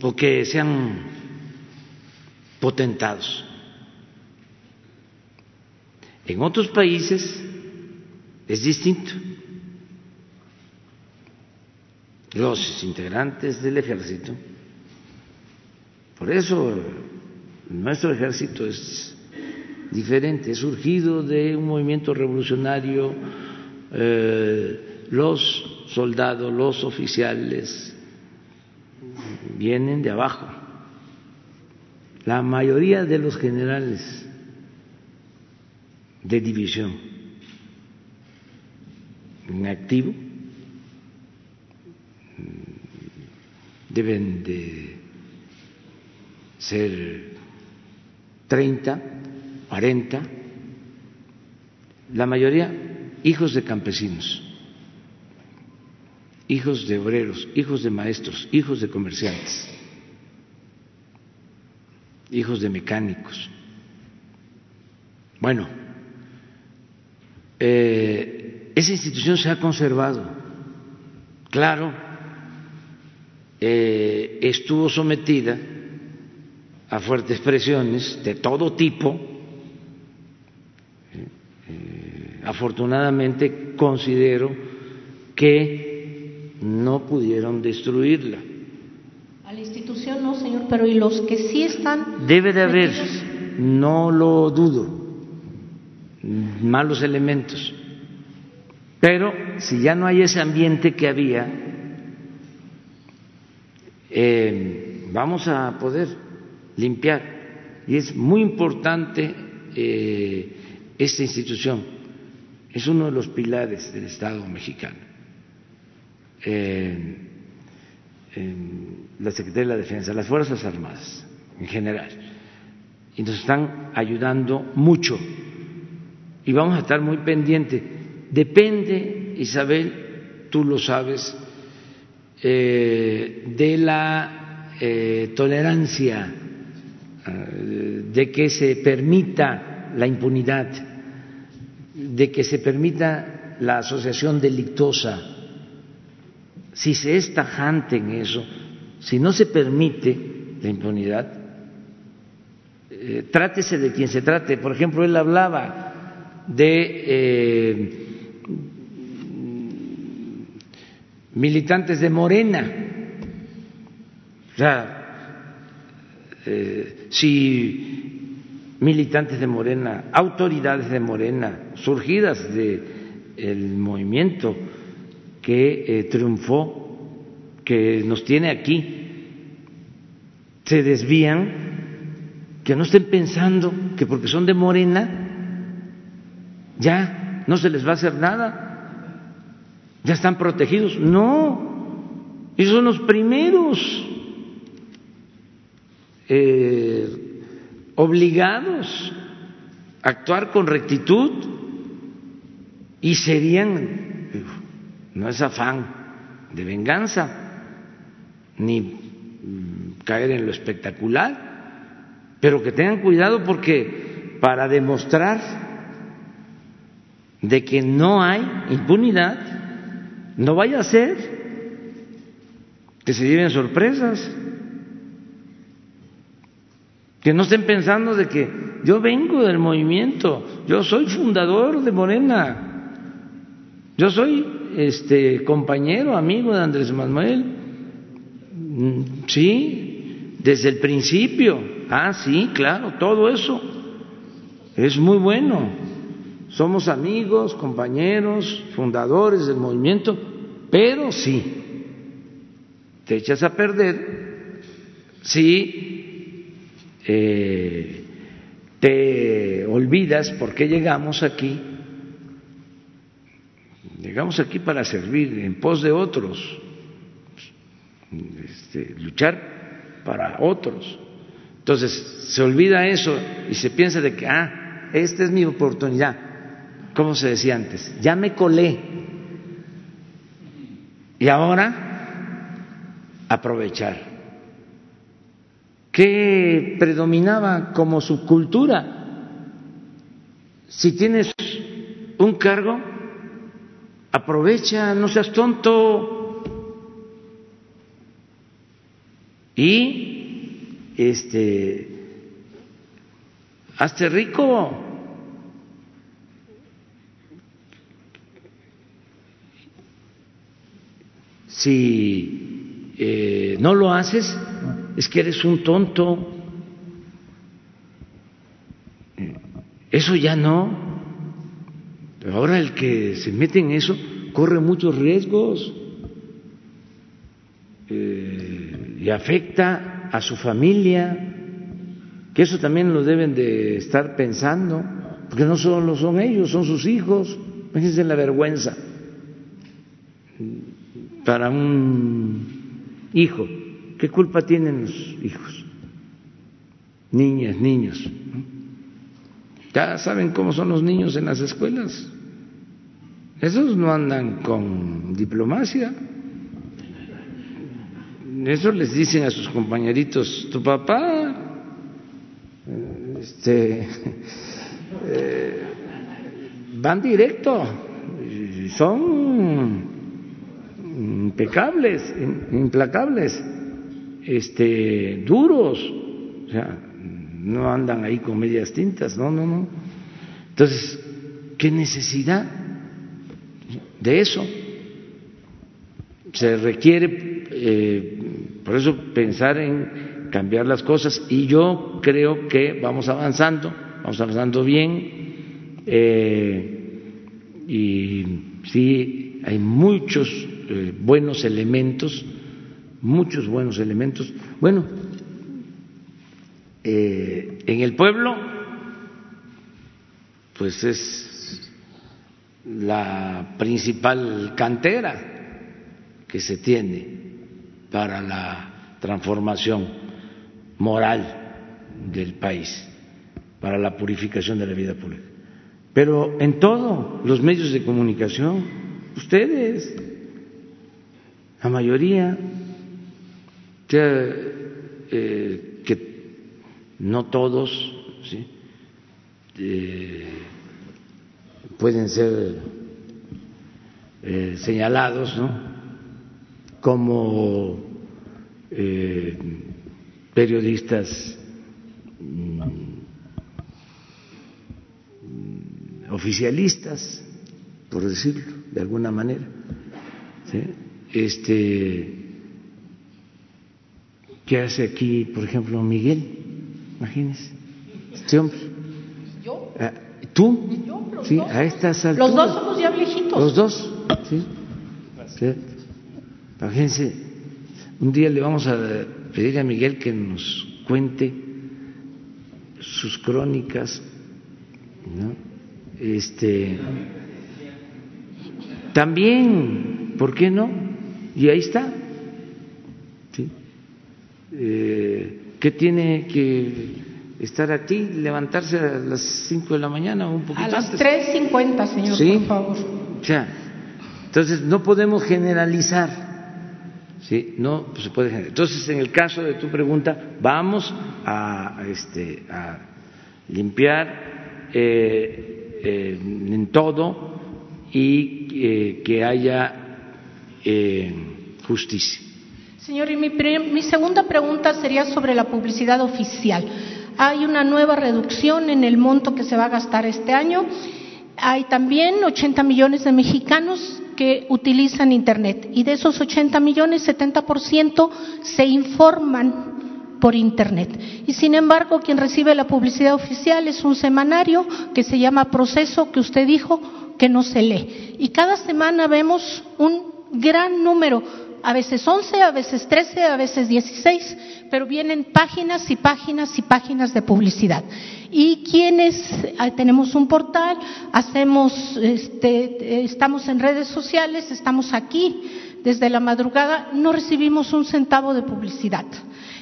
o que sean potentados. En otros países es distinto. Los integrantes del ejército, por eso nuestro ejército es diferente, es surgido de un movimiento revolucionario, eh, los soldados, los oficiales vienen de abajo. La mayoría de los generales de división. En activo deben de ser 30, 40, la mayoría hijos de campesinos, hijos de obreros, hijos de maestros, hijos de comerciantes, hijos de mecánicos. Bueno, eh, esa institución se ha conservado. Claro, eh, estuvo sometida a fuertes presiones de todo tipo. Eh, afortunadamente considero que no pudieron destruirla. A la institución no, señor, pero ¿y los que sí están? Debe de haber, no lo dudo, malos elementos. Pero si ya no hay ese ambiente que había, eh, vamos a poder limpiar. Y es muy importante eh, esta institución, es uno de los pilares del Estado mexicano. Eh, la Secretaría de la Defensa, las Fuerzas Armadas en general, y nos están ayudando mucho. Y vamos a estar muy pendientes. Depende, Isabel, tú lo sabes, eh, de la eh, tolerancia, eh, de que se permita la impunidad, de que se permita la asociación delictosa. Si se es tajante en eso, si no se permite la impunidad, trátese de quien se trate. Por ejemplo, él hablaba de militantes de Morena. O sea, eh, si militantes de Morena, autoridades de Morena, surgidas del movimiento que eh, triunfó, que nos tiene aquí, se desvían, que no estén pensando que porque son de Morena ya no se les va a hacer nada ya están protegidos. No, esos son los primeros eh, obligados a actuar con rectitud y serían, no es afán de venganza, ni caer en lo espectacular, pero que tengan cuidado porque para demostrar de que no hay impunidad, no vaya a ser que se lleven sorpresas, que no estén pensando de que yo vengo del movimiento, yo soy fundador de Morena, yo soy este compañero, amigo de Andrés Manuel, mm, sí, desde el principio, ah, sí, claro, todo eso es muy bueno somos amigos, compañeros, fundadores del movimiento, pero sí, te echas a perder si eh, te olvidas por qué llegamos aquí. Llegamos aquí para servir en pos de otros, este, luchar para otros. Entonces se olvida eso y se piensa de que, ah, esta es mi oportunidad ¿cómo se decía antes? Ya me colé. Y ahora, aprovechar. ¿Qué predominaba como subcultura? Si tienes un cargo, aprovecha, no seas tonto. Y este hazte rico. Si eh, no lo haces, es que eres un tonto. Eso ya no. Pero ahora el que se mete en eso corre muchos riesgos eh, y afecta a su familia, que eso también lo deben de estar pensando, porque no solo son ellos, son sus hijos. Fíjense la vergüenza para un hijo. ¿Qué culpa tienen los hijos? Niñas, niños. Ya saben cómo son los niños en las escuelas. Esos no andan con diplomacia. Eso les dicen a sus compañeritos, tu papá este, eh, van directo, son impecables, implacables, este, duros, o sea, no andan ahí con medias tintas, no, no, no. Entonces, ¿qué necesidad de eso? Se requiere, eh, por eso, pensar en cambiar las cosas y yo creo que vamos avanzando, vamos avanzando bien eh, y sí, hay muchos eh, buenos elementos, muchos buenos elementos. Bueno, eh, en el pueblo, pues es la principal cantera que se tiene para la transformación moral del país, para la purificación de la vida pública. Pero en todos los medios de comunicación, ustedes, la mayoría, eh, no todos eh, pueden ser eh, señalados como eh, periodistas mm, oficialistas, por decirlo de alguna manera. Este, ¿Qué hace aquí, por ejemplo, Miguel? Imagínese. Este hombre. ¿Yo? Ah, ¿Tú? ¿Yo? Los sí, dos. a estas alturas. Los dos somos ya viejitos. Los dos, sí. Imagínense, un día le vamos a pedir a Miguel que nos cuente sus crónicas, ¿no? Este, también, ¿por qué no? Y ahí está. ¿sí? Eh, ¿Qué tiene que estar aquí, levantarse a las 5 de la mañana o un poquito antes? A las 3.50, señor, ¿Sí? por favor. O sea, entonces no podemos generalizar. ¿sí? No pues se puede generalizar. Entonces, en el caso de tu pregunta, vamos a, este, a limpiar eh, eh, en todo y eh, que haya eh, justicia. Señor, y mi, mi, segunda pregunta sería sobre la publicidad oficial. Hay una nueva reducción en el monto que se va a gastar este año. Hay también 80 millones de mexicanos que utilizan Internet y de esos 80 millones, 70% se informan por Internet. Y sin embargo, quien recibe la publicidad oficial es un semanario que se llama Proceso, que usted dijo que no se lee. Y cada semana vemos un gran número a veces 11, a veces 13, a veces 16, pero vienen páginas y páginas y páginas de publicidad. Y quienes tenemos un portal, hacemos, este, estamos en redes sociales, estamos aquí desde la madrugada, no recibimos un centavo de publicidad.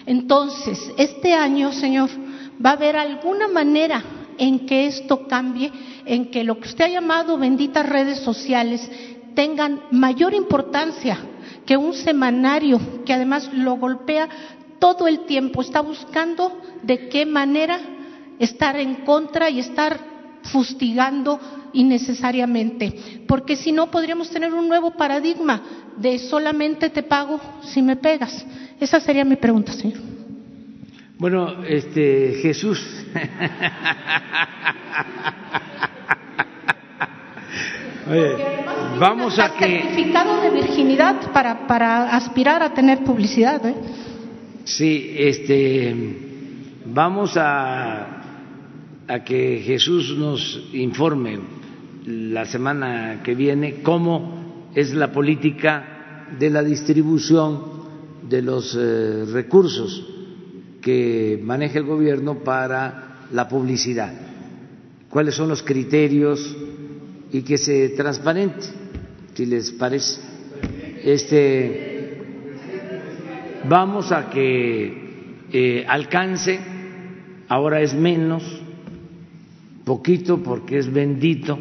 Entonces, este año, señor, va a haber alguna manera en que esto cambie, en que lo que usted ha llamado benditas redes sociales tengan mayor importancia que un semanario que además lo golpea todo el tiempo, está buscando de qué manera estar en contra y estar fustigando innecesariamente, porque si no podríamos tener un nuevo paradigma de solamente te pago si me pegas. Esa sería mi pregunta, señor. Bueno, este Jesús. Oye, vamos a que certificado de virginidad para, para aspirar a tener publicidad. ¿eh? Sí, este, vamos a, a que Jesús nos informe la semana que viene cómo es la política de la distribución de los eh, recursos que maneja el gobierno para la publicidad, cuáles son los criterios y que se transparente, si les parece. Este, vamos a que eh, alcance, ahora es menos, poquito porque es bendito.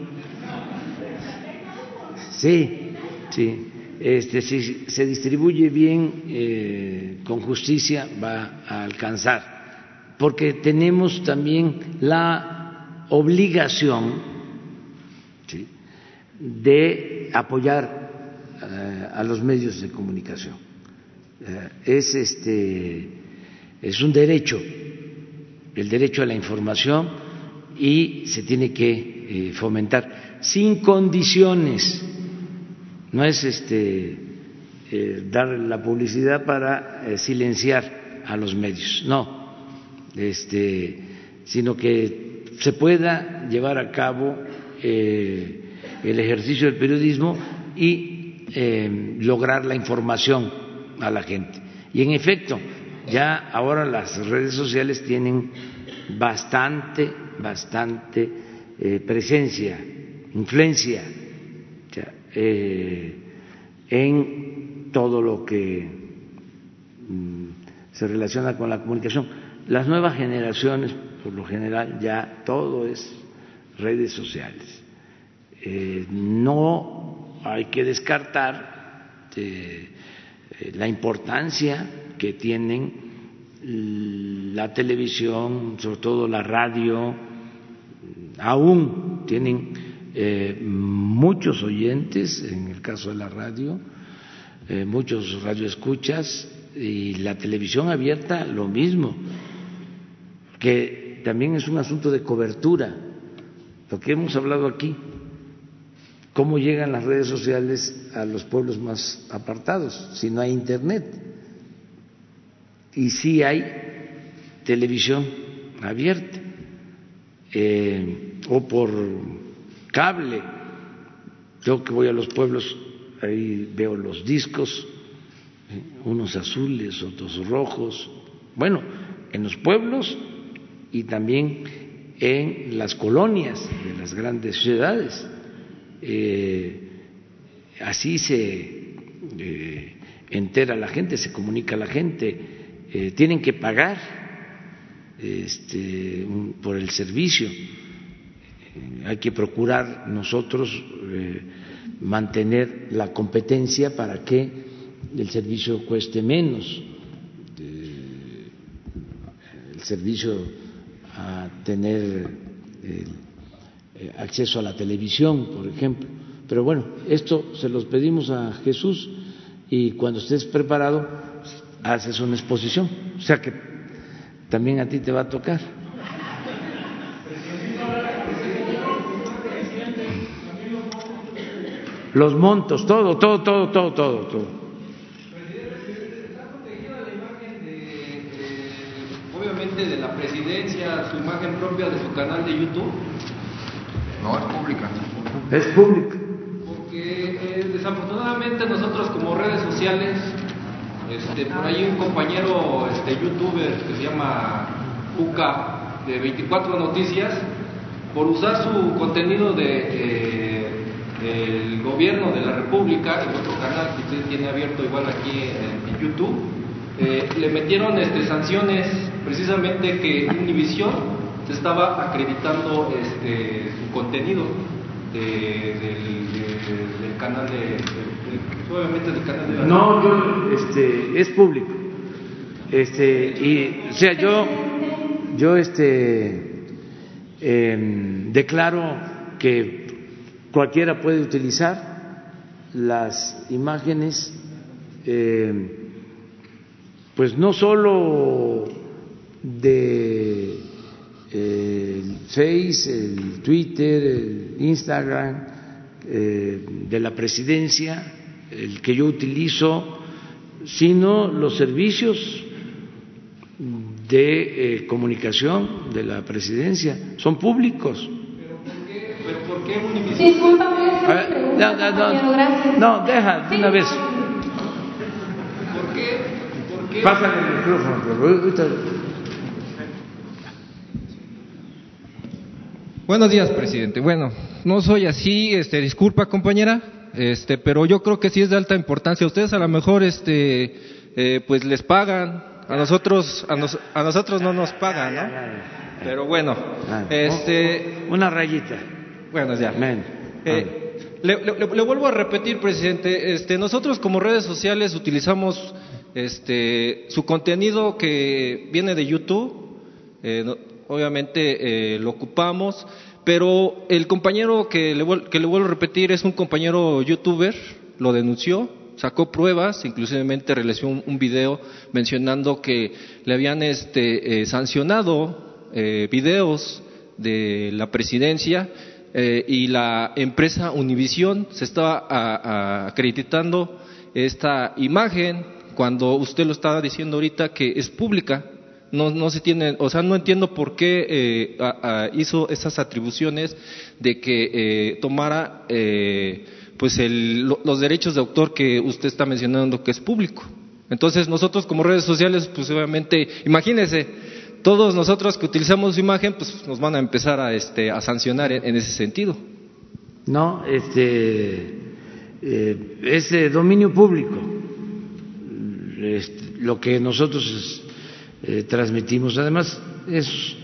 Sí, sí. Este, si se distribuye bien, eh, con justicia, va a alcanzar. Porque tenemos también la obligación de apoyar eh, a los medios de comunicación. Eh, es, este, es un derecho, el derecho a la información y se tiene que eh, fomentar sin condiciones. No es este, dar la publicidad para silenciar a los medios, no, este, sino que se pueda llevar a cabo el ejercicio del periodismo y eh, lograr la información a la gente. Y en efecto, ya ahora las redes sociales tienen bastante, bastante eh, presencia, influencia eh, en todo lo que mm, se relaciona con la comunicación. Las nuevas generaciones, por lo general, ya todo es redes sociales. Eh, no hay que descartar eh, la importancia que tienen la televisión, sobre todo la radio, aún tienen eh, muchos oyentes, en el caso de la radio, muchos radioescuchas, y la televisión abierta lo mismo, que también es un asunto de cobertura, lo que hemos hablado aquí, ¿Cómo llegan las redes sociales a los pueblos más apartados si no hay internet? Y si hay televisión abierta eh, o por cable. Yo que voy a los pueblos, ahí veo los discos, eh, unos azules, otros rojos. Bueno, en los pueblos y también en las colonias de las grandes ciudades eh, así se eh, entera la gente, se comunica la gente, eh, tienen que pagar este, por el servicio. hay que procurar nosotros mantener la competencia para que el servicio cueste menos, el servicio a tener eh, acceso a la televisión, por ejemplo. Pero bueno, esto se los pedimos a Jesús y cuando estés preparado haces una exposición. O sea que también a ti te va a tocar. Los montos, todo, todo, todo, todo, todo, todo. obviamente de la presidencia, su imagen propia de su canal de YouTube. No, es pública. Es pública. Porque eh, desafortunadamente nosotros como redes sociales, este, por ahí un compañero este, youtuber que se llama Uca de 24 Noticias, por usar su contenido de, del gobierno de la República, en otro canal que usted tiene abierto igual aquí en, YouTube, eh, le metieron este, sanciones precisamente que Univision se estaba acreditando este, su contenido del, canal de, obviamente del canal de no yo este es público. Este y o sea yo yo este em, declaro que cualquiera puede utilizar las imágenes em, pues no solo de el Face, el Twitter, el Instagram eh, de la presidencia, el que yo utilizo, sino los servicios de eh, comunicación de la presidencia son públicos. ¿Pero por qué, ¿Pero no, no, no, no, deja de una vez. ¿Por qué? ¿Por qué? Pásale el micrófono. Buenos días, presidente. Bueno, no soy así, este, disculpa, compañera, este, pero yo creo que sí es de alta importancia. Ustedes a lo mejor, este, eh, pues les pagan, a nosotros, a, nosotros no nos pagan, ¿no? Pero bueno, este, una rayita. Bueno, ya. Eh, le, vuelvo a repetir, presidente, este, nosotros como redes sociales utilizamos, este, su contenido que viene de YouTube. Eh, obviamente lo ocupamos, pero el compañero que le, que le vuelvo a repetir es un compañero youtuber, lo denunció, sacó pruebas, inclusivemente realizó un, video mencionando que le habían este, eh, sancionado eh, videos de la presidencia eh, y la empresa Univisión se estaba acreditando esta imagen cuando usted lo estaba diciendo ahorita que es pública. No, no se tiene, o sea, no entiendo por qué hizo esas atribuciones de que tomara pues los derechos de autor que usted está mencionando que es público. Entonces nosotros como redes sociales, pues obviamente, imagínese, todos nosotros que utilizamos su imagen, pues nos van a empezar a, este, a sancionar en, ese sentido. No, este, eh, es dominio público. lo que nosotros eh, transmitimos, además, es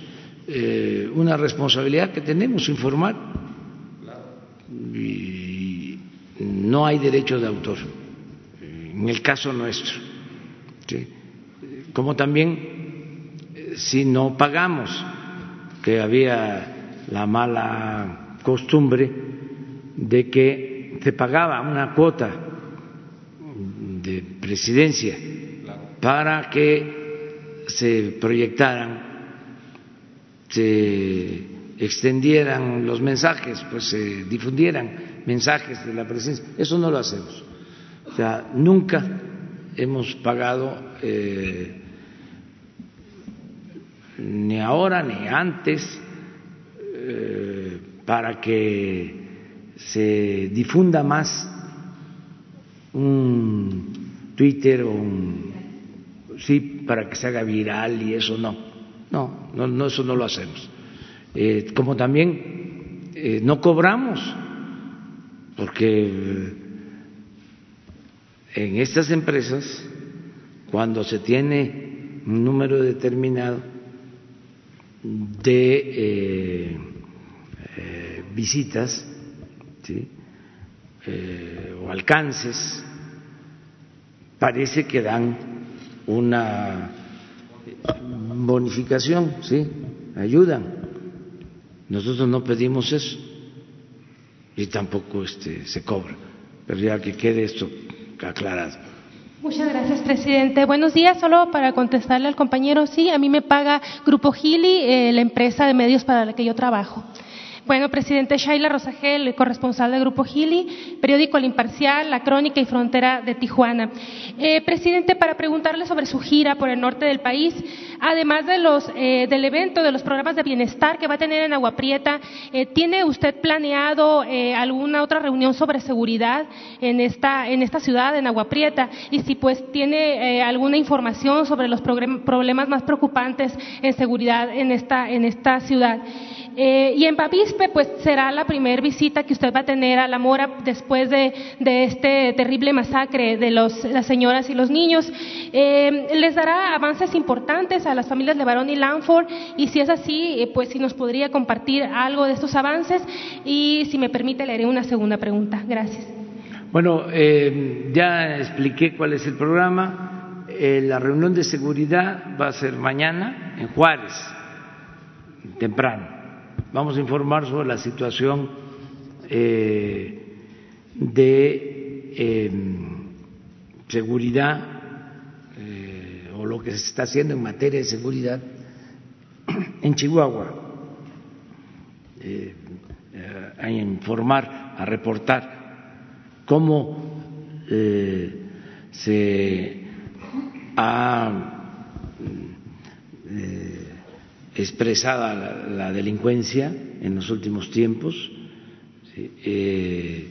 eh, una responsabilidad que tenemos informar. Y no hay derecho de autor, en el caso nuestro. Como también eh, si no pagamos, que había la mala costumbre de que se pagaba una cuota de presidencia para que se proyectaran, se extendieran los mensajes, pues se difundieran mensajes de la presencia. Eso no lo hacemos. O sea, nunca hemos pagado, eh, ni ahora ni antes, eh, para que se difunda más un Twitter o un sí para que se haga viral y eso no. No. No, eso no lo hacemos. Eh, como también no cobramos porque en estas empresas, cuando se tiene un número determinado de eh, eh, visitas eh, o alcances, parece que dan una bonificación, ¿sí? Ayudan. Nosotros no pedimos eso y tampoco este, se cobra. Pero ya que quede esto aclarado. Muchas gracias, presidente. Buenos días. Solo para contestarle al compañero, sí, a mí me paga Grupo Gili, eh, la empresa de medios para la que yo trabajo. Bueno, presidente Shaila Rosagel, corresponsal del Grupo Gili, periódico El Imparcial, La Crónica y Frontera de Tijuana. Eh, presidente, para preguntarle sobre su gira por el norte del país, además de los, eh, del evento de los programas de bienestar que va a tener en Agua Prieta, eh, ¿tiene usted planeado alguna otra reunión sobre seguridad en esta, en esta ciudad, en Agua Prieta? Y si pues tiene alguna información sobre los problemas más preocupantes en seguridad en esta, en esta ciudad. Eh, y en Bavispe, pues será la primera visita que usted va a tener a la mora después de, este terrible masacre de los, las señoras y los niños. Eh, les dará avances importantes a las familias de Barón y Lanford y si es así, eh, pues si nos podría compartir algo de estos avances y si me permite le haré una segunda pregunta. Gracias. Bueno, ya expliqué cuál es el programa. la reunión de seguridad va a ser mañana en Juárez, temprano vamos a informar sobre la situación eh, de em, seguridad eh, o lo que se está haciendo en materia de seguridad en Chihuahua. Eh, a informar, a reportar cómo se ha expresada la, delincuencia en los últimos tiempos, eh,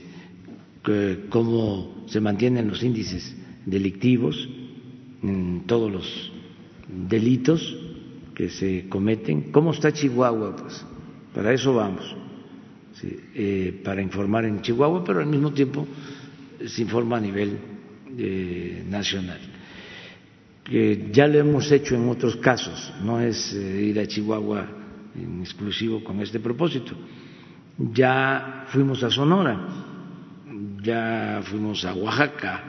cómo se mantienen los índices delictivos en todos los delitos que se cometen. ¿Cómo está Chihuahua? Pues para eso vamos, eh, para informar en Chihuahua, pero al mismo tiempo se informa a nivel eh, nacional que ya lo hemos hecho en otros casos, no es eh, ir a Chihuahua en exclusivo con este propósito. Ya fuimos a Sonora, ya fuimos a Oaxaca,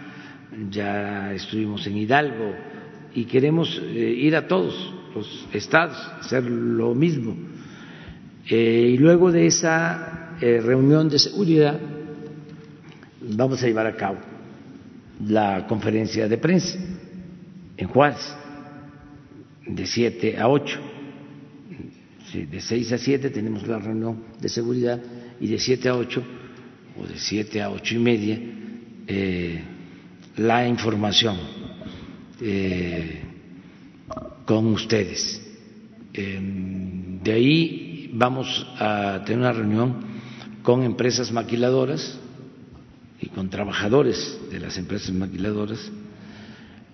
ya estuvimos en Hidalgo y queremos eh, ir a todos los estados, hacer lo mismo. y luego de esa reunión de seguridad vamos a llevar a cabo la conferencia de prensa en Juárez de 7 a 8. de 6 a 7 tenemos la reunión de seguridad y de 7 a 8 o de 7 a 8 y media eh, la información eh, con ustedes. Em, de ahí vamos a tener una reunión con empresas maquiladoras y con trabajadores de las empresas maquiladoras.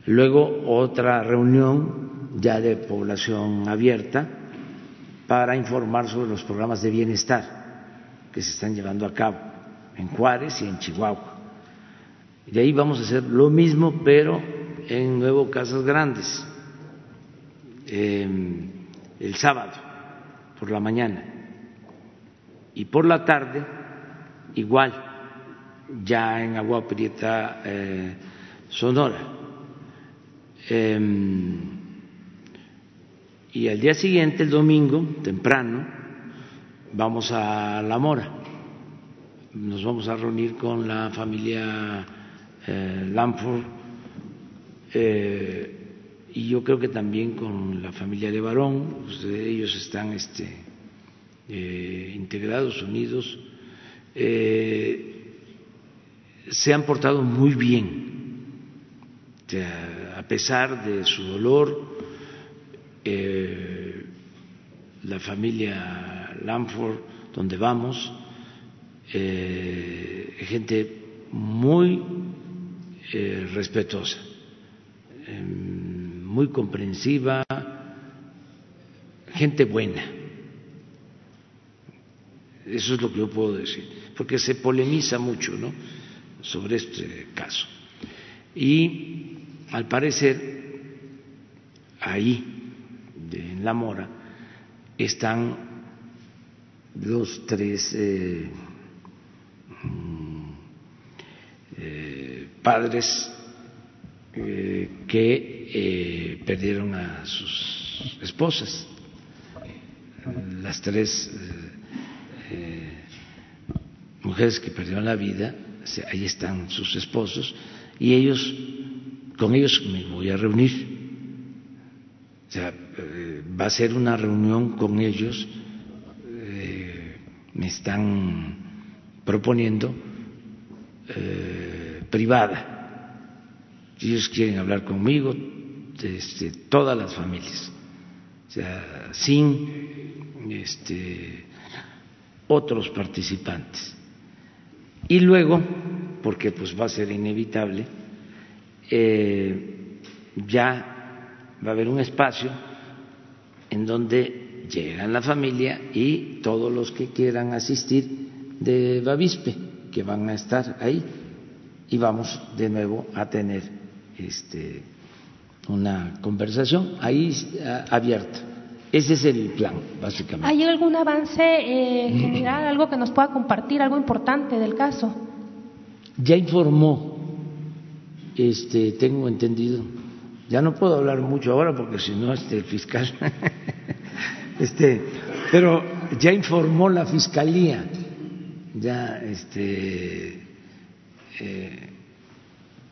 Luego otra reunión ya de población abierta para informar sobre los programas de bienestar que se están llevando a cabo en Juárez y en Chihuahua. De ahí vamos a hacer lo mismo, pero en Nuevo Casas Grandes, em, el sábado, por la mañana. Y por la tarde, igual, ya en Agua Prieta, eh, Sonora. Em, y al día siguiente, el domingo, temprano, vamos a La Mora. Nos vamos a reunir con la familia eh, Lamford eh, y yo creo que también con la familia de Barón. Pues, ellos están este, eh, integrados, unidos. se han portado muy bien a pesar de su dolor, eh, la familia Lamford, donde vamos, eh, gente muy eh, respetuosa, em, muy comprensiva, gente buena. Eso es lo que yo puedo decir, porque se polemiza mucho ¿no? sobre este caso. Y al parecer, ahí, en La Mora, están los tres eh, mm, eh, padres eh, que perdieron a sus esposas, las tres mujeres que perdieron la vida, ahí están sus esposos, y ellos con ellos me voy a reunir. O sea, eh, va a ser una reunión con ellos, eh, me están proponiendo eh, privada. Ellos quieren hablar conmigo, desde todas las familias, o sea, sin este, otros participantes. Y luego, porque pues va a ser inevitable, eh, ya va a haber un espacio en donde llegan la familia y todos los que quieran asistir de Bavispe, que van a estar ahí, y vamos de nuevo a tener este, una conversación ahí abierta. Ese es el plan, básicamente. ¿Hay algún avance eh, general, algo que nos pueda compartir, algo importante del caso? Ya informó este, tengo entendido, ya no puedo hablar mucho ahora porque si no, este, el fiscal, este, pero ya informó la fiscalía, ya este, eh,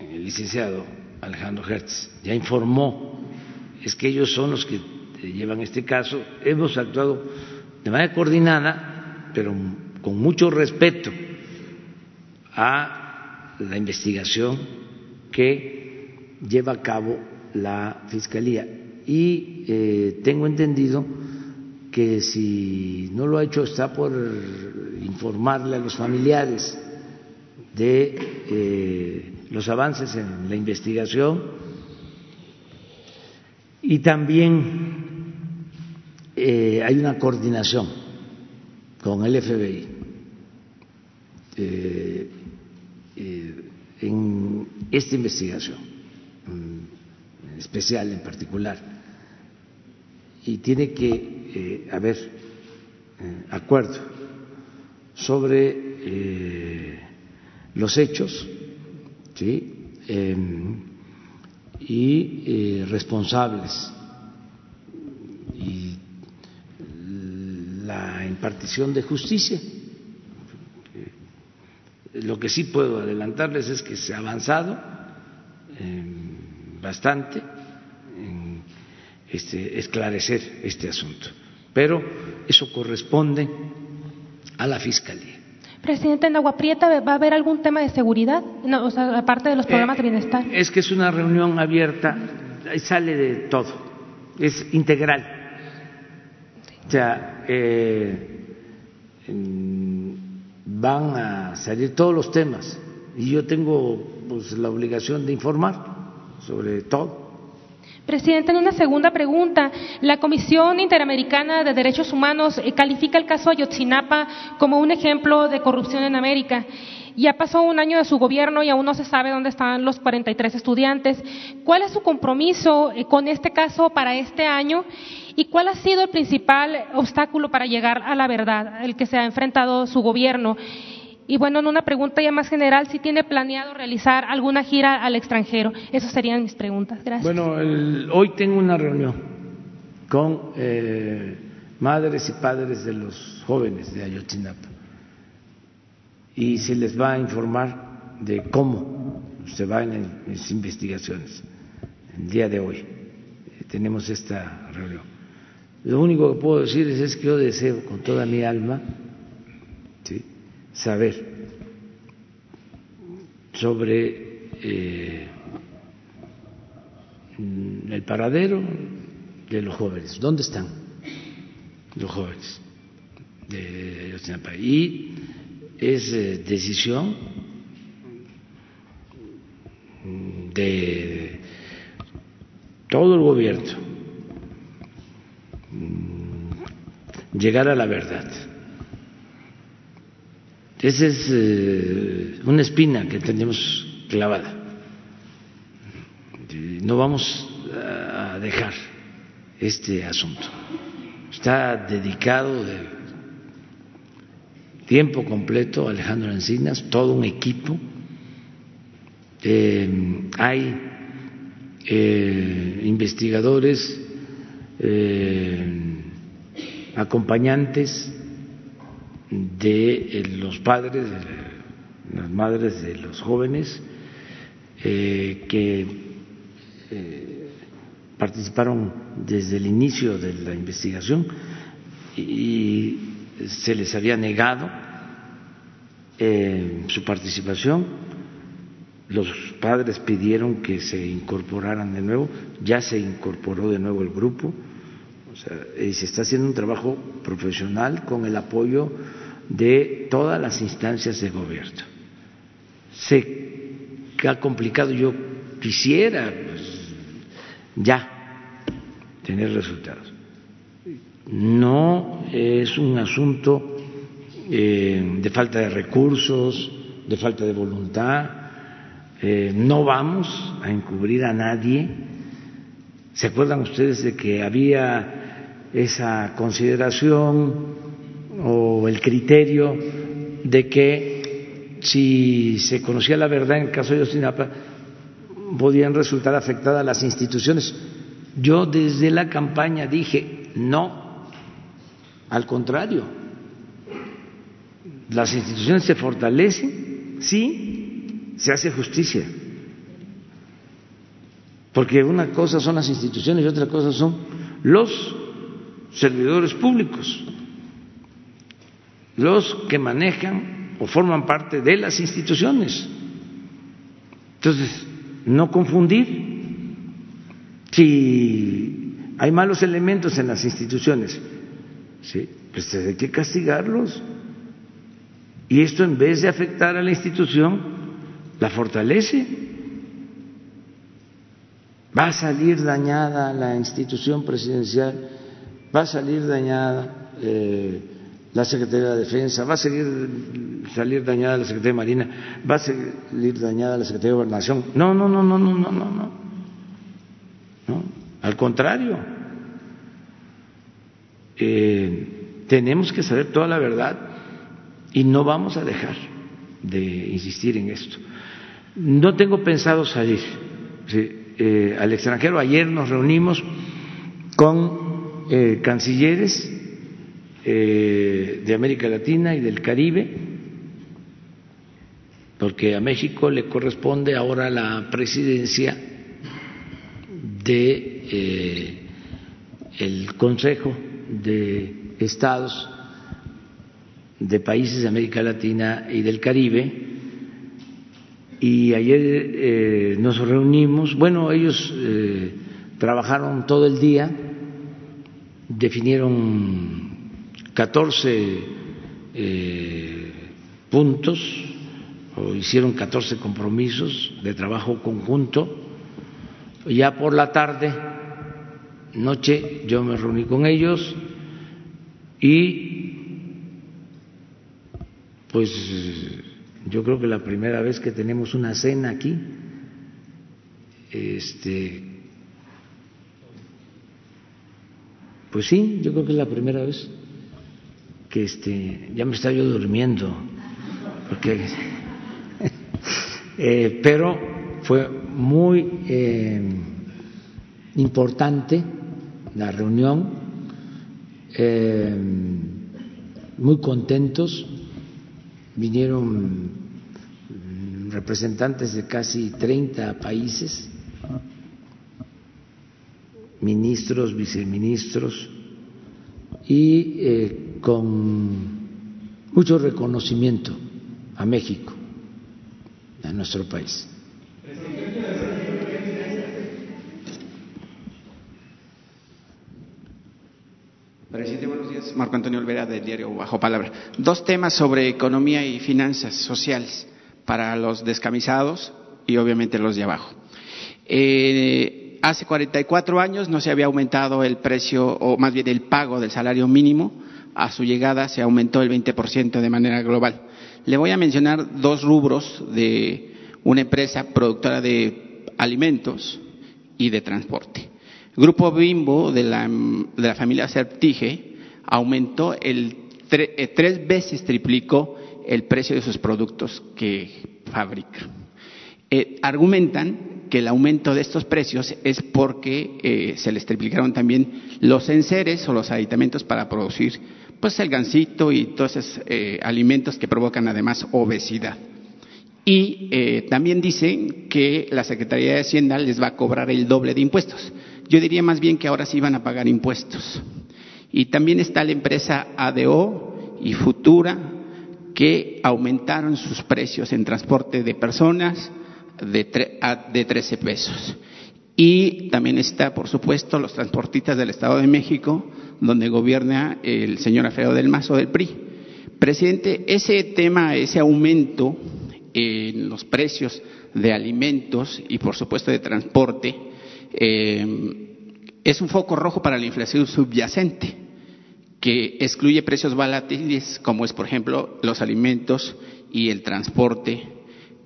el licenciado Alejandro Hertz, ya informó, es que ellos son los que llevan este caso, hemos actuado de manera coordinada, pero con mucho respeto a la investigación que lleva a cabo la Fiscalía. Y eh, tengo entendido que si no lo ha hecho está por informarle a los familiares de eh, los avances en la investigación y también eh, hay una coordinación con el FBI en esta investigación mm, especial, en particular, y tiene que eh, haber eh, acuerdo sobre eh, los hechos em, y responsables y la impartición de justicia. Lo que sí puedo adelantarles es que se ha avanzado bastante en este, esclarecer este asunto, pero eso corresponde a la Fiscalía. Presidente, en Agua Prieta va a haber algún tema de seguridad, o sea, aparte de los programas de Eh, bienestar. Es que es una reunión abierta, sale de todo, es integral. O sea, eh, van a salir todos los temas y yo tengo pues, la obligación de informar sobre todo. Presidente, en una segunda pregunta, la Comisión Interamericana de Derechos Humanos eh, califica el caso Ayotzinapa como un ejemplo de corrupción en América. Ya pasó un año de su gobierno y aún no se sabe dónde están los 43 estudiantes. ¿Cuál es su compromiso eh, con este caso para este año? ¿Y cuál ha sido el principal obstáculo para llegar a la verdad, el que se ha enfrentado su gobierno? Y bueno, en una pregunta ya más general, si tiene planeado realizar alguna gira al extranjero. Esas serían mis preguntas. Gracias. Bueno, el- hoy tengo una reunión con eh, madres y padres de los jóvenes de Ayotzinapa y se les va a informar de cómo se van en las investigaciones el día de hoy. eh, Tenemos esta reunión. Lo único que puedo decirles es que yo deseo con toda mi alma saber sobre eh, el paradero de los jóvenes. ¿Dónde están los jóvenes de Ayotzinapa? Y es eh, decisión de todo el gobierno llegar a la verdad. Esa es eh, una espina que tenemos clavada. No vamos a dejar este asunto. Está dedicado de tiempo completo Alejandro Encinas, todo un equipo. Eh, hay eh, investigadores, eh, acompañantes de eh, los padres, de las madres de los jóvenes eh, que participaron desde el inicio de la investigación y se les había negado su participación. Los padres pidieron que se incorporaran de nuevo, ya se incorporó de nuevo el grupo. O sea, y se está haciendo un trabajo profesional con el apoyo de todas las instancias de gobierno. Que ha complicado, yo quisiera pues, ya tener resultados. No es un asunto eh, de falta de recursos, de falta de voluntad. Eh, no vamos a encubrir a nadie. ¿Se acuerdan ustedes de que había esa consideración o el criterio de que si se conocía la verdad en el caso de Yosinapa podían resultar afectadas las instituciones? Yo desde la campaña dije no, al contrario, las instituciones se fortalecen, sí, se hace justicia. Porque una cosa son las instituciones y otra cosa son los servidores públicos, los que manejan o forman parte de las instituciones. Entonces, no confundir si hay malos elementos en las instituciones, ¿sí? pues hay que castigarlos. Y esto en vez de afectar a la institución, la fortalece. Va a salir dañada la institución presidencial, va a salir dañada eh, la Secretaría de Defensa, va a salir dañada la Secretaría de Marina, va a salir dañada la Secretaría de Gobernación. No, no, no, no, no, no, no, no. no al contrario, eh, tenemos que saber toda la verdad y no vamos a dejar de insistir en esto. No tengo pensado salir eh, al extranjero. Ayer nos reunimos con eh, cancilleres eh, de América Latina y del Caribe, porque a México le corresponde ahora la presidencia de el Consejo de Estados de países de América Latina y del Caribe. Y ayer eh, nos reunimos, bueno, ellos eh, trabajaron todo el día, definieron 14 eh, puntos o hicieron 14 compromisos de trabajo conjunto. Ya por la tarde, noche, yo me reuní con ellos y pues yo creo que la primera vez que tenemos una cena aquí, este, pues sí, yo creo que es la primera vez que este, ya me estaba yo durmiendo, porque, eh, pero fue muy eh, importante la reunión, eh, muy contentos vinieron representantes de casi 30 países, ministros, viceministros, y eh, con mucho reconocimiento a México, a nuestro país. Buenos días. Marco Antonio Olvera del diario Bajo Palabra. Dos temas sobre economía y finanzas sociales para los descamisados y obviamente los de abajo. Eh, hace 44 años no se había aumentado el precio, o más bien el pago del salario mínimo. A su llegada se aumentó el 20% de manera global. Le voy a mencionar dos rubros de una empresa productora de alimentos y de transporte. Grupo Bimbo de la, de la familia Sertige aumentó eh, tres veces triplicó el precio de sus productos que fabrica. Eh, argumentan que el aumento de estos precios es porque eh, se les triplicaron también los enseres o los aditamentos para producir pues el gansito y todos esos alimentos que provocan además obesidad. Y también dicen que la Secretaría de Hacienda les va a cobrar el doble de impuestos. Yo diría más bien que ahora sí van a pagar impuestos. Y también está la empresa ADO y Futura, que aumentaron sus precios en transporte de personas de, de 13 pesos. Y también está, por supuesto, los transportistas del Estado de México, donde gobierna el señor Alfredo del Mazo del PRI. Presidente, ese tema, ese aumento en los precios de alimentos y, por supuesto, de transporte, eh, es un foco rojo para la inflación subyacente, que excluye precios volátiles como es, por ejemplo, los alimentos y el transporte,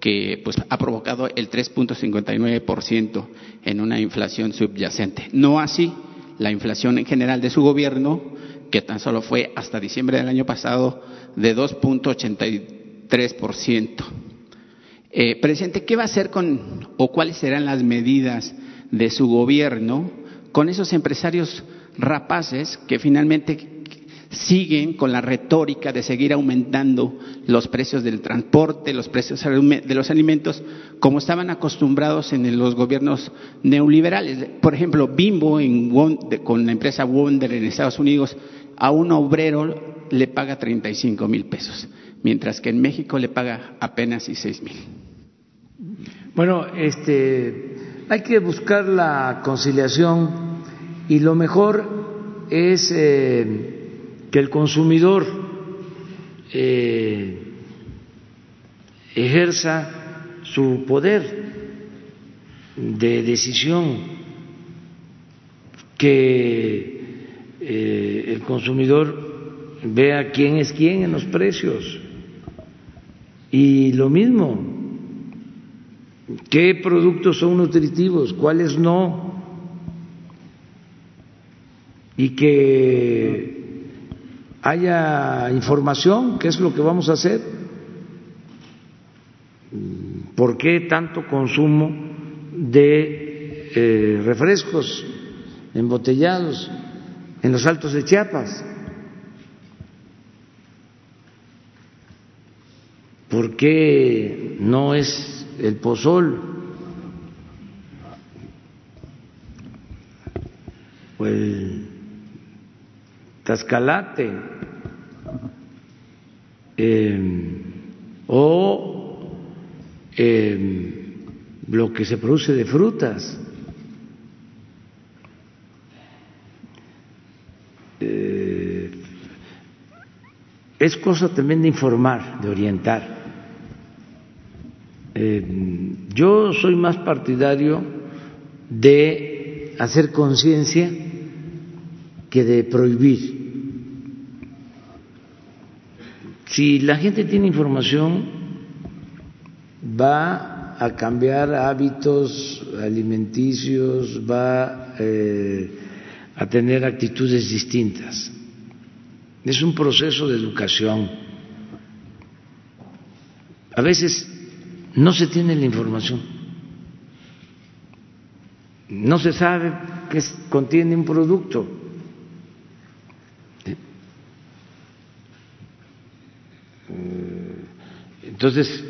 que pues, ha provocado el 3.59% en una inflación subyacente. No así la inflación en general de su gobierno, que tan solo fue hasta diciembre del año pasado de 2.83%. Eh, presidente, ¿qué va a hacer con o cuáles serán las medidas de su gobierno con esos empresarios rapaces que finalmente siguen con la retórica de seguir aumentando los precios del transporte, los precios de los alimentos, como estaban acostumbrados en los gobiernos neoliberales. Por ejemplo, Bimbo con la empresa Wonder en Estados Unidos a un obrero le paga 35 mil pesos, mientras que en México le paga apenas 16 mil. Bueno, este, hay que buscar la conciliación y lo mejor es eh, que el consumidor eh, ejerza su poder de decisión, que eh, el consumidor vea quién es quién en los precios. Y lo mismo, qué productos son nutritivos, cuáles no, y que haya información, qué es lo que vamos a hacer, por qué tanto consumo de eh, refrescos embotellados en los altos de Chiapas. ¿Por qué no es el pozol? O el tascalate, eh, o eh, lo que se produce de frutas. Eh, es cosa también de informar, de orientar. Eh, yo soy más partidario de hacer conciencia que de prohibir. Si la gente tiene información, va a cambiar hábitos alimenticios, va eh, a tener actitudes distintas. Es un proceso de educación. A veces no se tiene la información, no se sabe qué contiene un producto. Entonces,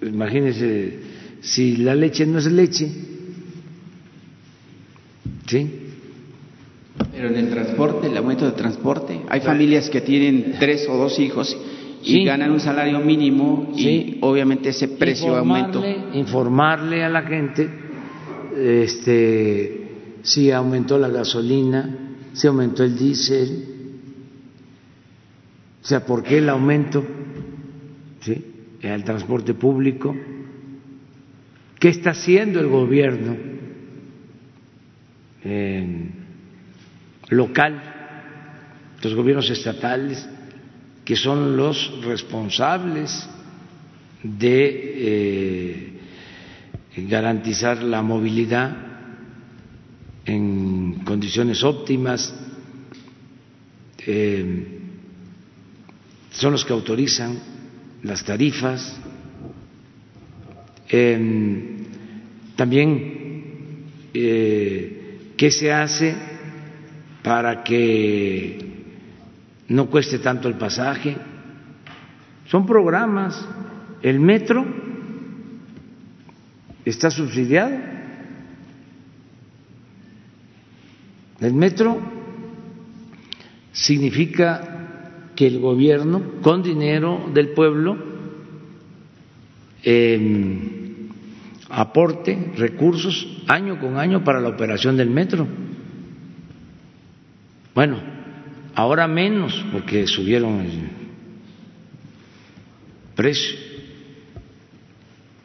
imagínense, si la leche no es leche, ¿sí? Pero en el transporte, el aumento de transporte, hay familias que tienen tres o dos hijos y ganan un salario mínimo y obviamente ese precio aumenta. Informarle a la gente este, si aumentó la gasolina, si aumentó el diésel, o sea, ¿por qué el aumento? ¿Sí? el transporte público. ¿Qué está haciendo el gobierno local, los gobiernos estatales, que son los responsables de eh, garantizar la movilidad en condiciones óptimas? Eh, son los que autorizan las tarifas, también eh, qué se hace para que no cueste tanto el pasaje. Son programas. El metro está subsidiado. El metro significa que el gobierno, con dinero del pueblo, em, aporte recursos año con año para la operación del metro. Bueno, ahora menos porque subieron el precio.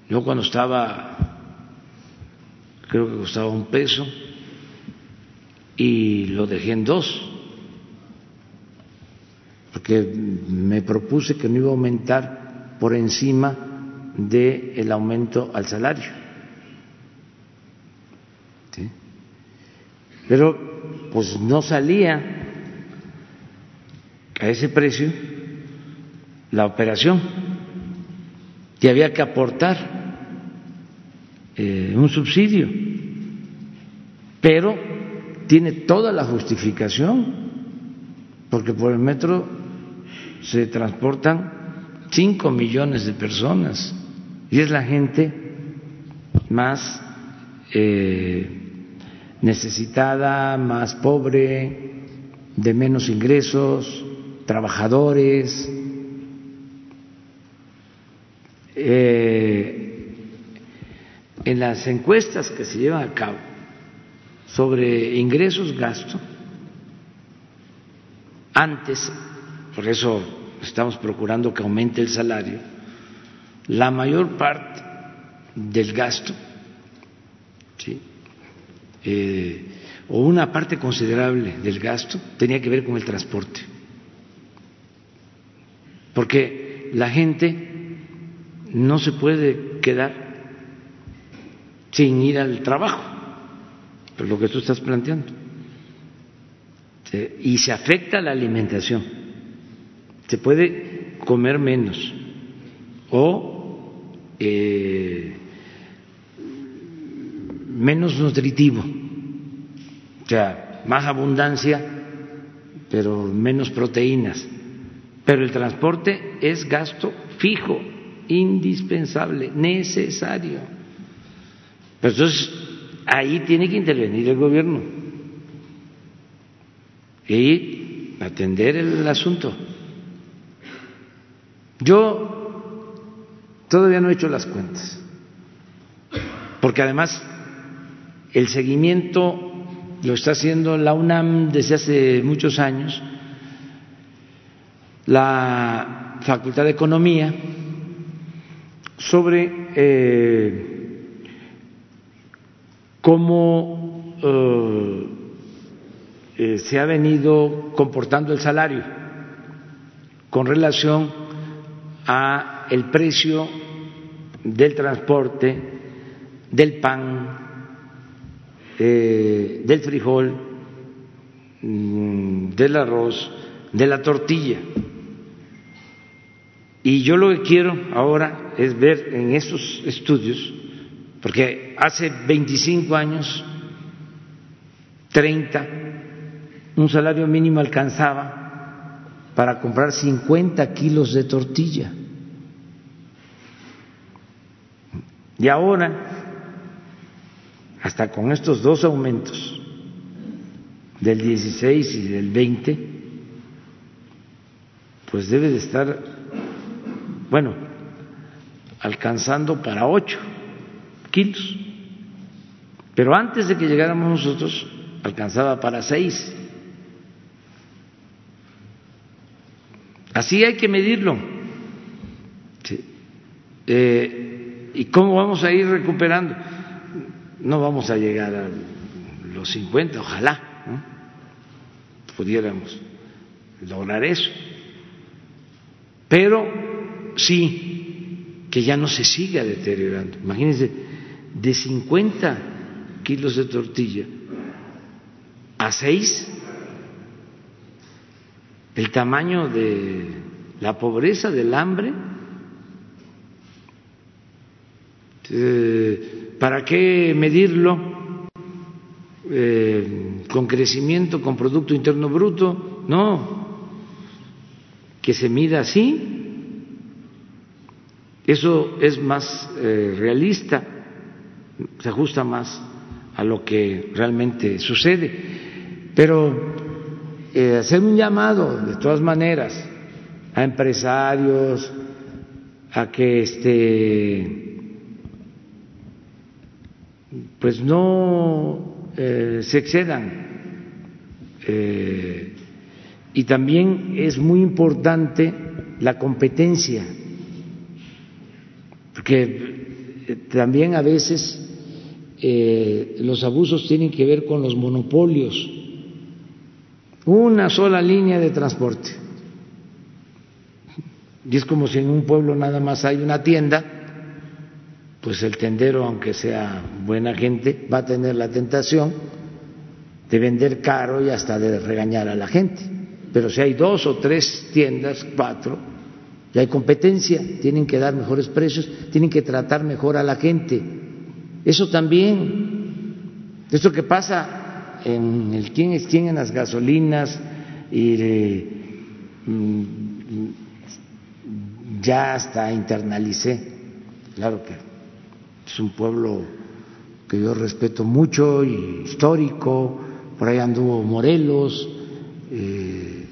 Yo cuando estaba, creo que costaba un peso y lo dejé en dos porque me propuse que no iba a aumentar por encima del aumento al salario. Pero pues no salía a ese precio la operación. Y había que aportar eh, un subsidio, pero tiene toda la justificación, porque por el metro se transportan cinco millones de personas y es la gente más eh, necesitada, más pobre, de menos ingresos, trabajadores. Eh, en las encuestas que se llevan a cabo sobre ingresos, gasto, antes por eso estamos procurando que aumente el salario, la mayor parte del gasto, eh, o una parte considerable del gasto, tenía que ver con el transporte. Porque la gente no se puede quedar sin ir al trabajo, por lo que tú estás planteando. Y se afecta la alimentación se puede comer menos o eh, menos nutritivo, o sea, más abundancia, pero menos proteínas. Pero el transporte es gasto fijo, indispensable, necesario. Pero entonces ahí tiene que intervenir el gobierno y atender el asunto. Yo todavía no he hecho las cuentas, porque además el seguimiento lo está haciendo la UNAM desde hace muchos años, la Facultad de Economía, sobre eh, cómo eh, eh, se ha venido comportando el salario con relación a el precio del transporte, del pan, del frijol, mm, del arroz, de la tortilla. Y yo lo que quiero ahora es ver en estos estudios, porque hace 25 años, 30, un salario mínimo alcanzaba para comprar 50 kilos de tortilla. Y ahora, hasta con estos dos aumentos, del 16 y del 20, pues debe de estar bueno, alcanzando para ocho kilos. Pero antes de que llegáramos nosotros, alcanzaba para seis. Así hay que medirlo. Eh, ¿Y cómo vamos a ir recuperando? No vamos a llegar a los 50, ojalá pudiéramos lograr eso. Pero sí que ya no se siga deteriorando. Imagínense, de 50 kilos de tortilla a 6, el tamaño de la pobreza, del hambre, eh, ¿para qué medirlo eh, con crecimiento, con Producto Interno Bruto? No, que se mida así eso es más eh, realista, se ajusta más a lo que realmente sucede. Pero eh, hacer un llamado, de todas maneras, a empresarios, a que este, pues no eh, se excedan. y también es muy importante la competencia porque eh, también a veces eh, los abusos tienen que ver con los monopolios. Una sola línea de transporte. Y es como si en un pueblo nada más hay una tienda, pues el tendero, aunque sea buena gente, va a tener la tentación de vender caro y hasta de regañar a la gente. Pero si hay dos o tres tiendas, cuatro, hay competencia, tienen que dar mejores precios, tienen que tratar mejor a la gente. Eso también, eso que pasa en el quién es quién en las gasolinas y mm, ya hasta internalicé, claro que es un pueblo que yo respeto mucho y histórico, por ahí anduvo Morelos, eh,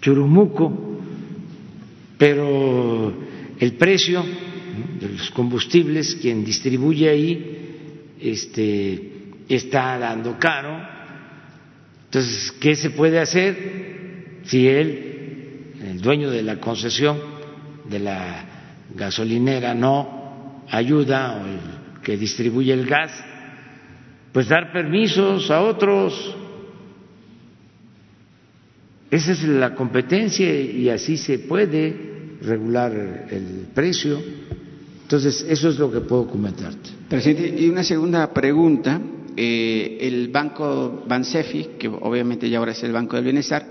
Churumuco, pero el precio de los combustibles, quien distribuye ahí, este, está dando caro. Entonces, ¿qué se puede hacer si él, el dueño de la concesión de la gasolinera, no ayuda o el que distribuye el gas? Pues dar permisos a otros esa es la competencia y así se puede regular el precio. Entonces, eso es lo que puedo comentarte. Presidente, y una segunda pregunta. Eh, el banco Bansefi, que obviamente ya ahora es el Banco del Bienestar,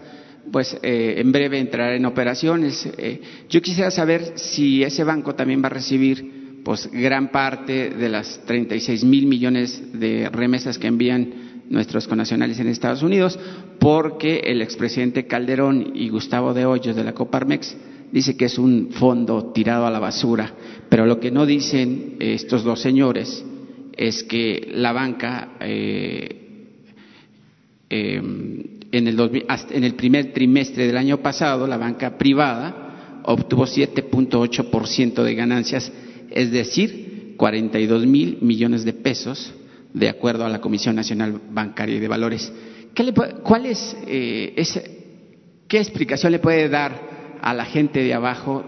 pues eh, en breve entrará en operaciones. Eh, yo quisiera saber si ese banco también va a recibir pues gran parte de las 36 mil millones de remesas que envían nuestros connacionales en Estados Unidos, porque el expresidente Calderón y Gustavo de Hoyos de la Coparmex dice que es un fondo tirado a la basura, pero lo que no dicen estos dos señores es que la banca eh, eh, en, el en el primer trimestre del año pasado, la banca privada obtuvo 7.8% de ganancias, es decir, 42 mil millones de pesos, de acuerdo a la Comisión Nacional Bancaria y de Valores. ¿Qué ¿Cuál es, eh, qué explicación le puede dar a la gente de abajo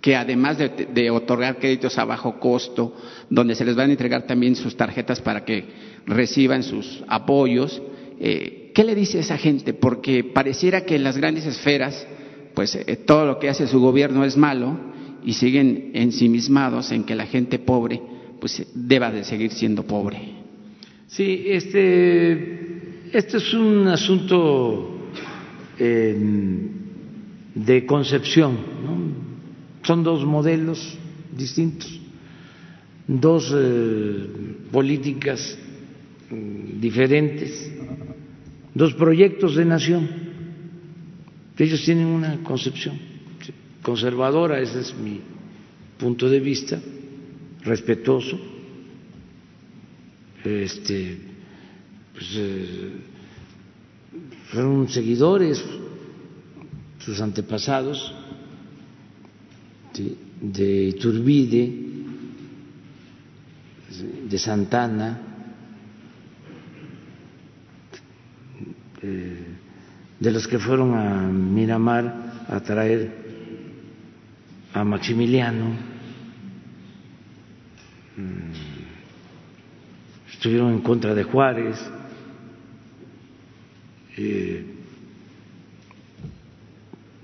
que además de, otorgar créditos a bajo costo, donde se les van a entregar también sus tarjetas para que reciban sus apoyos, eh, ¿qué le dice a esa gente? Porque pareciera que en las grandes esferas, pues eh, todo lo que hace su gobierno es malo y siguen ensimismados en que la gente pobre, pues deba de seguir siendo pobre. Sí, este, este es un asunto em, de concepción. Son dos modelos distintos, dos eh, políticas mm, diferentes, dos proyectos de nación. Ellos tienen una concepción conservadora, ese es mi punto de vista, respetuoso. Este, pues, eh, fueron seguidores, sus antepasados de Iturbide, de Santana, de los que fueron a Miramar a traer a Maximiliano, mm, estuvieron en contra de Juárez, eh,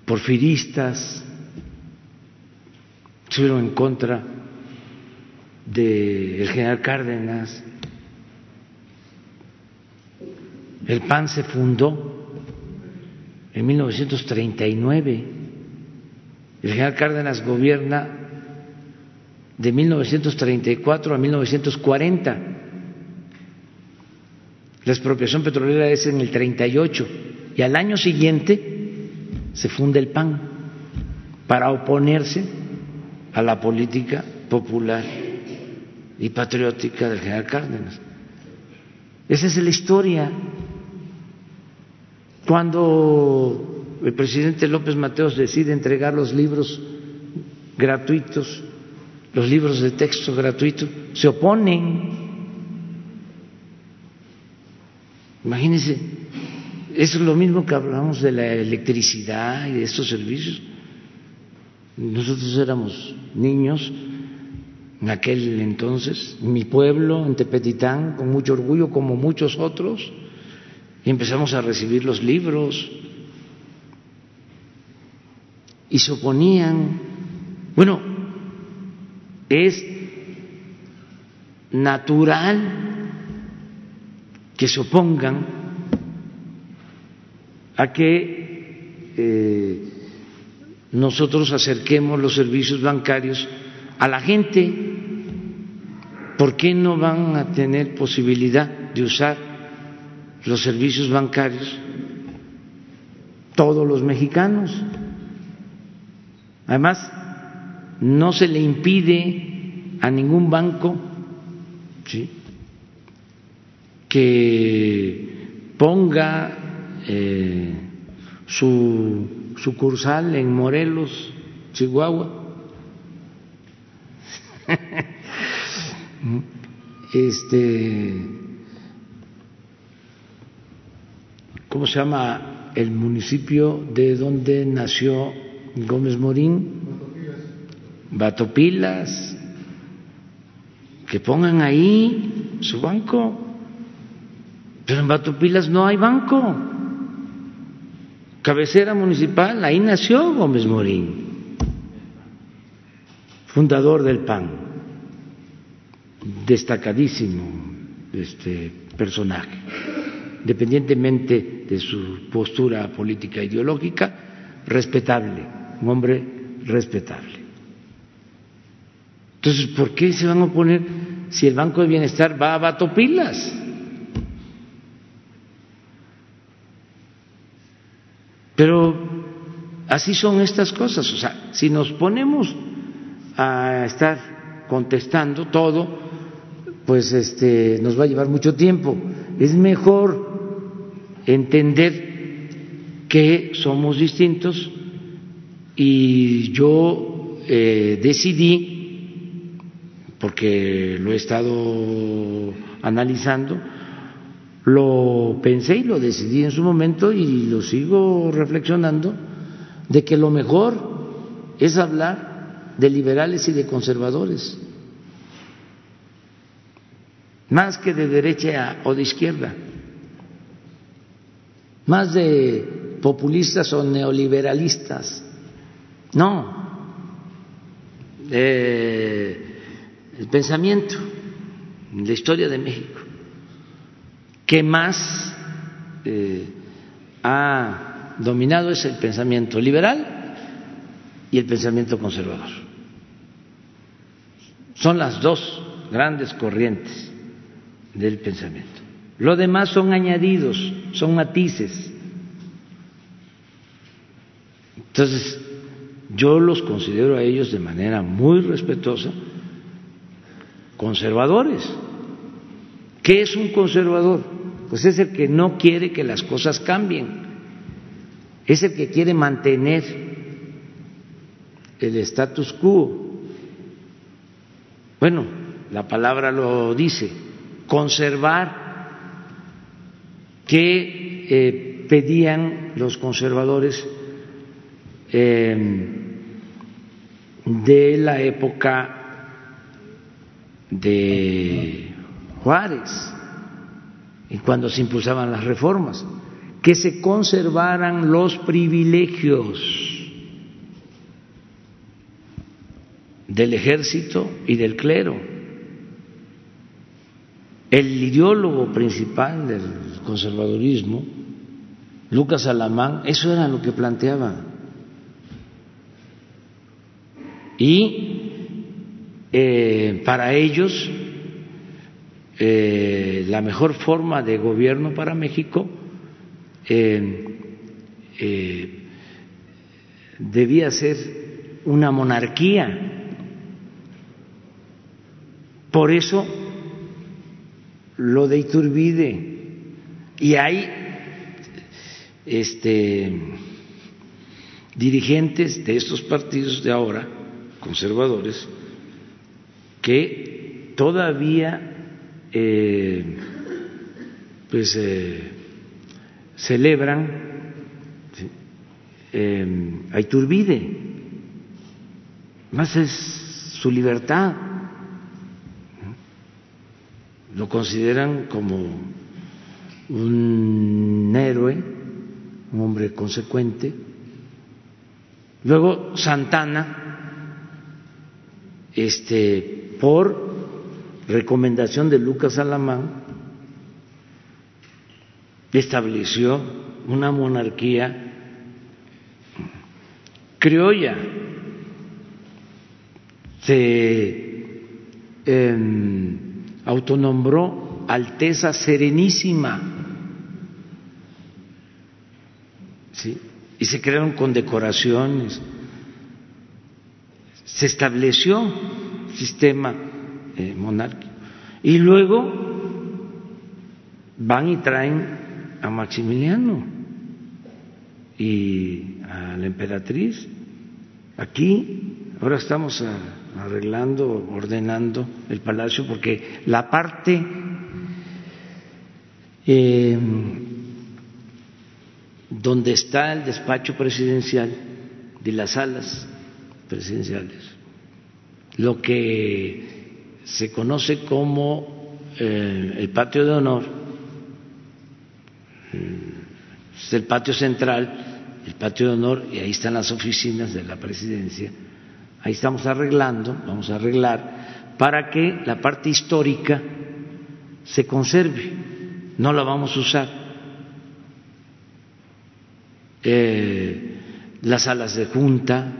porfiristas, estuvieron en contra del general Cárdenas. El PAN se fundó en 1939. El general Cárdenas gobierna de 1934 a 1940. La expropiación petrolera es en el 38 y al año siguiente se funda el PAN para oponerse a la política popular y patriótica del general Cárdenas. Esa es la historia. Cuando el presidente López Mateos decide entregar los libros gratuitos, los libros de texto gratuitos, se oponen. Imagínense, es lo mismo que hablamos de la electricidad y de estos servicios nosotros éramos niños en aquel entonces, mi pueblo, en Tepetitán, con mucho orgullo, como muchos otros, y empezamos a recibir los libros y se oponían. Bueno, es natural que se opongan a que eh, nosotros acerquemos los servicios bancarios a la gente. ¿Por qué no van a tener posibilidad de usar los servicios bancarios todos los mexicanos? Además, no se le impide a ningún banco que ponga eh, su sucursal en Morelos, Chihuahua. este, ¿cómo se llama el municipio de donde nació Gómez Morín? Batopilas. Que pongan ahí su banco. Pero en Batopilas no hay banco cabecera municipal, ahí nació Gómez Morín, fundador del PAN, destacadísimo este personaje, independientemente de su postura política e ideológica, respetable, un hombre respetable. Entonces, ¿por qué se van a oponer si el Banco de Bienestar va a Batopilas? Pero así son estas cosas. O sea, si nos ponemos a estar contestando todo, pues este, nos va a llevar mucho tiempo. Es mejor entender que somos distintos y yo eh, decidí, porque lo he estado analizando, lo pensé y lo decidí en su momento y lo sigo reflexionando, de que lo mejor es hablar de liberales y de conservadores, más que de derecha o de izquierda, más de populistas o neoliberalistas. No, eh, el pensamiento, la historia de México, que más eh, ha dominado es el pensamiento liberal y el pensamiento conservador. Son las dos grandes corrientes del pensamiento. Lo demás son añadidos, son matices. Entonces, yo los considero a ellos de manera muy respetuosa conservadores. ¿Qué es un conservador? Pues es el que no quiere que las cosas cambien, es el que quiere mantener el status quo. Bueno, la palabra lo dice, conservar. ¿Qué eh, pedían los conservadores? Eh, de la época de Juárez y cuando se impulsaban las reformas, que se conservaran los privilegios del ejército y del clero. El ideólogo principal del conservadurismo, Lucas Alamán, eso era lo que planteaba y eh, para ellos eh, la mejor forma de gobierno para México eh, debía ser una monarquía. Por eso lo de Iturbide y hay este dirigentes de estos partidos de ahora conservadores que todavía eh, pues eh, celebran eh, a Iturbide, más es su libertad, lo consideran como un héroe, un hombre consecuente. Luego Santana, este, por recomendación de Lucas Alamán, estableció una monarquía criolla. Se em, autonombró Alteza Serenísima. ¿sí? Y se crearon condecoraciones se estableció sistema eh. Y luego van y traen a Maximiliano y a la emperatriz. Aquí ahora estamos arreglando, ordenando el palacio porque la parte eh, donde está el despacho presidencial de las salas presidenciales, lo que se conoce como eh, el patio de honor, es el patio central, el patio de honor, y ahí están las oficinas de la presidencia. Ahí estamos arreglando, vamos a arreglar, para que la parte histórica se conserve, no la vamos a usar. Eh, las salas de junta,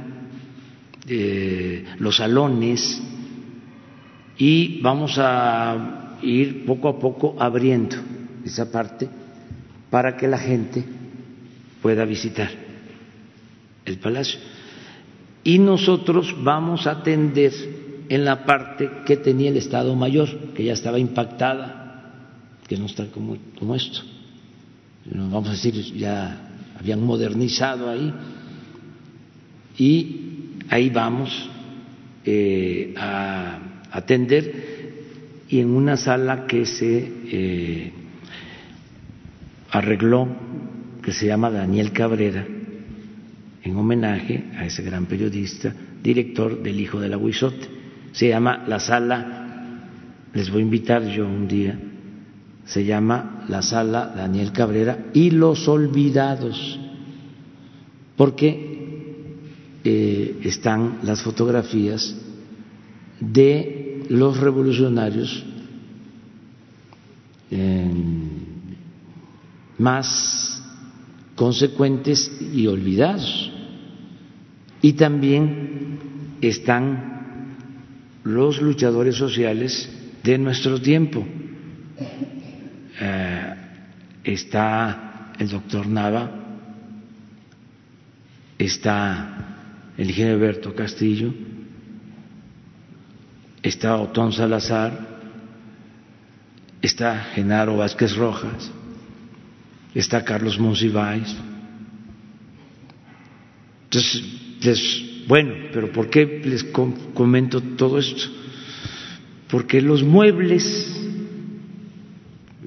los salones y vamos a ir poco a poco abriendo esa parte para que la gente pueda visitar. el palacio. Y nosotros vamos a atender en la parte que tenía el Estado Mayor, que ya estaba impactada, que no está como, como esto. Vamos a decir, ya habían modernizado ahí. Y ahí vamos eh, a atender y en una sala que se eh, arregló, que se llama Daniel Cabrera, en homenaje a ese gran periodista, director del Hijo del Aguizote. Se llama la sala, les voy a invitar yo un día, se llama la sala Daniel Cabrera y los olvidados, porque eh, están las fotografías de los revolucionarios eh, más consecuentes y olvidados. Y también están los luchadores sociales de nuestro tiempo. Eh, está el doctor Nava, está el ingeniero Alberto Castillo, está Otón Salazar, está Genaro Vázquez Rojas, está Carlos Monsiváis. Entonces, bueno, pero ¿por qué les comento todo esto? Porque los muebles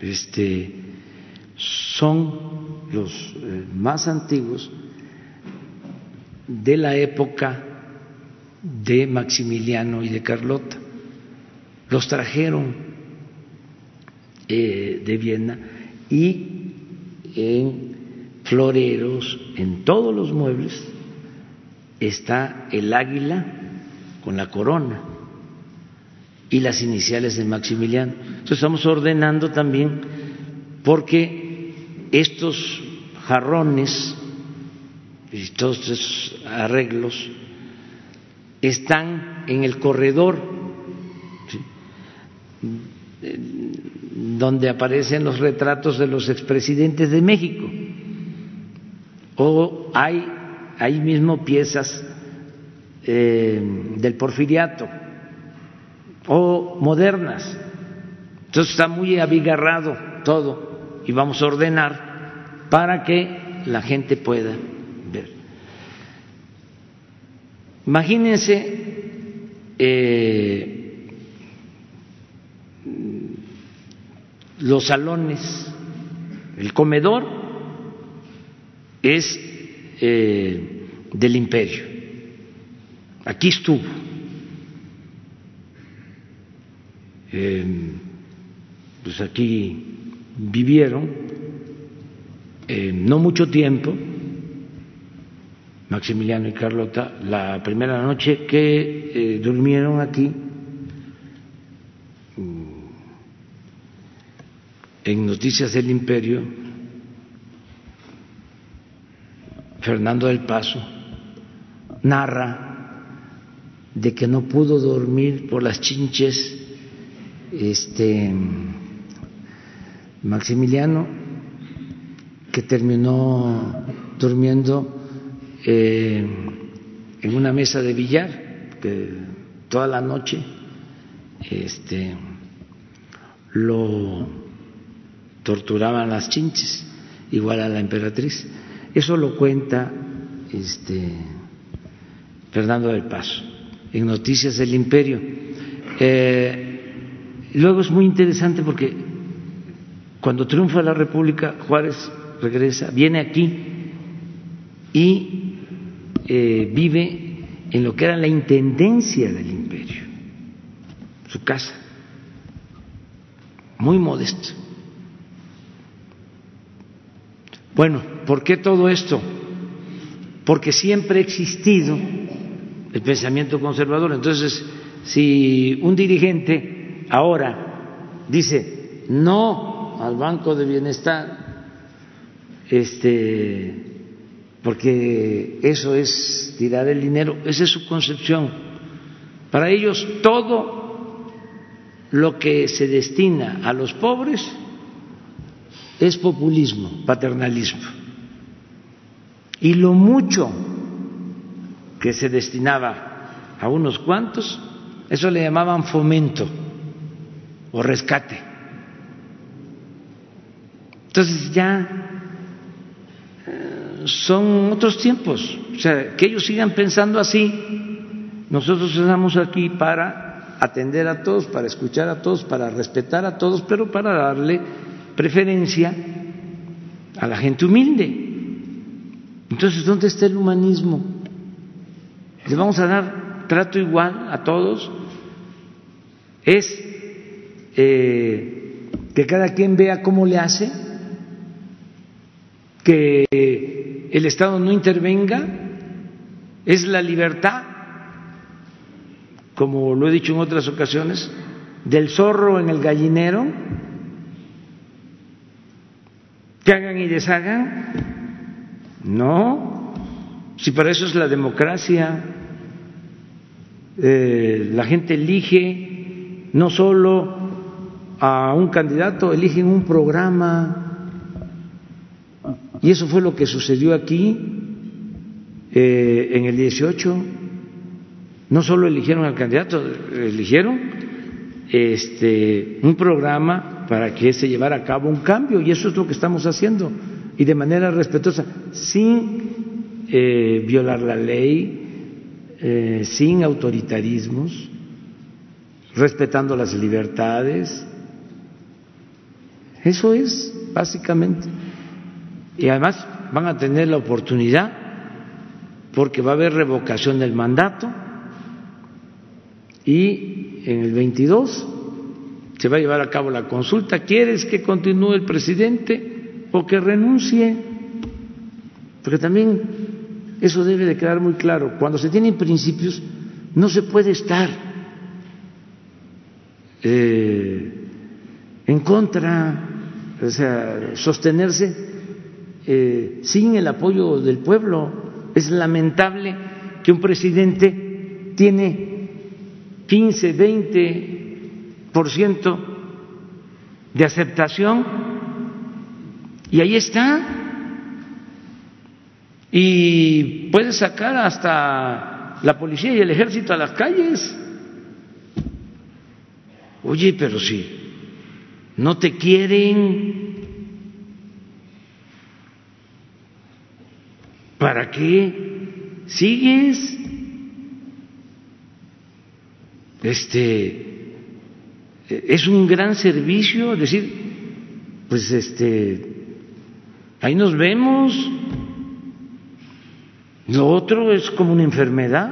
este, son los eh, más antiguos de la época de Maximiliano y de Carlota los trajeron eh, de Viena y en floreros, en todos los muebles, está el águila con la corona y las iniciales de Maximiliano. Entonces estamos ordenando también porque estos jarrones y todos estos arreglos están en el corredor donde aparecen los retratos de los expresidentes de México. O hay ahí mismo piezas eh, del porfiriato o modernas. Entonces está muy abigarrado todo y vamos a ordenar para que la gente pueda ver. Imagínense eh, los salones, el comedor es eh, del imperio. Aquí estuvo. Em, pues aquí vivieron em, no mucho tiempo, Maximiliano y Carlota, la primera noche que eh, durmieron aquí en Noticias del Imperio, Fernando del Paso narra de que no pudo dormir por las chinches este Maximiliano que terminó durmiendo eh, en una mesa de billar que toda la noche este lo torturaban las chinches, igual a la emperatriz. Eso lo cuenta este, Fernando del Paso en Noticias del Imperio. Eh, luego es muy interesante porque cuando triunfa la República, Juárez regresa, viene aquí y eh, vive en lo que era la intendencia del imperio, su casa, muy modesto. Bueno, ¿por qué todo esto? Porque siempre ha existido el pensamiento conservador. Entonces, si un dirigente ahora dice no al Banco de Bienestar, este, porque eso es tirar el dinero, esa es su concepción. Para ellos todo lo que se destina a los pobres es populismo, paternalismo. Y lo mucho que se destinaba a unos cuantos, eso le llamaban fomento o rescate. Entonces ya eh, son otros tiempos, o sea, que ellos sigan pensando así. Nosotros estamos aquí para atender a todos, para escuchar a todos, para respetar a todos, pero para darle preferencia a la gente humilde. Entonces, ¿dónde está el humanismo? ¿Le vamos a dar trato igual a todos? Es eh, que cada quien vea cómo le hace, que el Estado no intervenga, es la libertad, como lo he dicho en otras ocasiones, del zorro en el gallinero, que hagan y deshagan. No, si para eso es la democracia, eh, la gente elige no solo a un candidato, eligen un programa. Y eso fue lo que sucedió aquí eh, en el 18. No solo eligieron al candidato, eligieron este, un programa para que se llevara a cabo un cambio y eso es lo que estamos haciendo y de manera respetuosa, sin eh, violar la ley, eh, sin autoritarismos, respetando las libertades. Eso es, básicamente. Y además van a tener la oportunidad, porque va a haber revocación del mandato, y en el 22 se va a llevar a cabo la consulta. ¿Quieres que continúe el presidente o que renuncie? Porque también eso debe de quedar muy claro. Cuando se tienen principios, no se puede estar eh, en contra, o sea, sostenerse eh, sin el apoyo del pueblo. Es lamentable que un presidente tiene 15, 20 por ciento de aceptación. Y ahí está. Y puede sacar hasta la policía y el ejército a las calles. Oye pero si no te quieren ¿para qué sigues? Este es un gran servicio, decir, pues este, ahí nos vemos. Lo otro es como una enfermedad,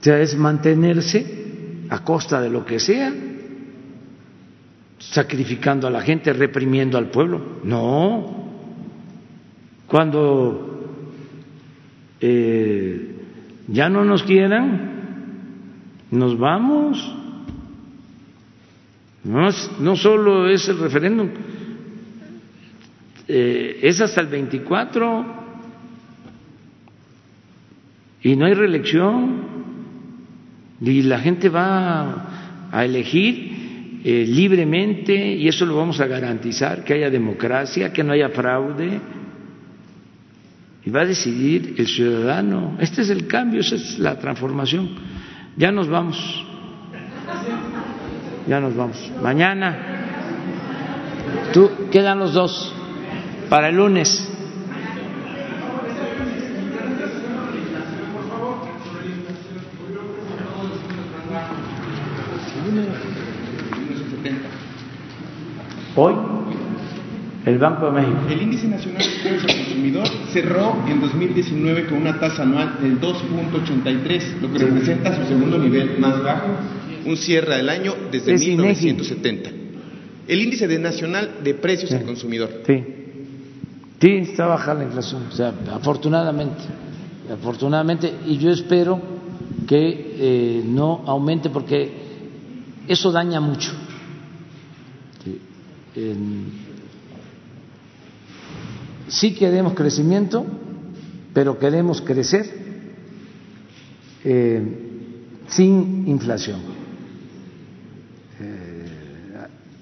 o sea, es mantenerse a costa de lo que sea, sacrificando a la gente, reprimiendo al pueblo. No, cuando eh, ya no nos quieran, nos vamos. No, no solo es el referéndum, eh, es hasta el 24 y no hay reelección y la gente va a elegir eh, libremente y eso lo vamos a garantizar, que haya democracia, que no haya fraude y va a decidir el ciudadano. Este es el cambio, esa es la transformación. Ya nos vamos. Ya nos vamos. Mañana. Tú quedan los dos para el lunes. Hoy el Banco de México. El índice nacional de precios al consumidor cerró en 2019 con una tasa anual del 2.83, lo que representa su segundo nivel más bajo, un cierre del año desde 1970. El índice de nacional de precios al consumidor. Sí. Sí, está baja la inflación, o sea, afortunadamente, afortunadamente, y yo espero que eh, no aumente porque eso daña mucho. Sí sí queremos crecimiento, pero queremos crecer eh, sin inflación. Eh,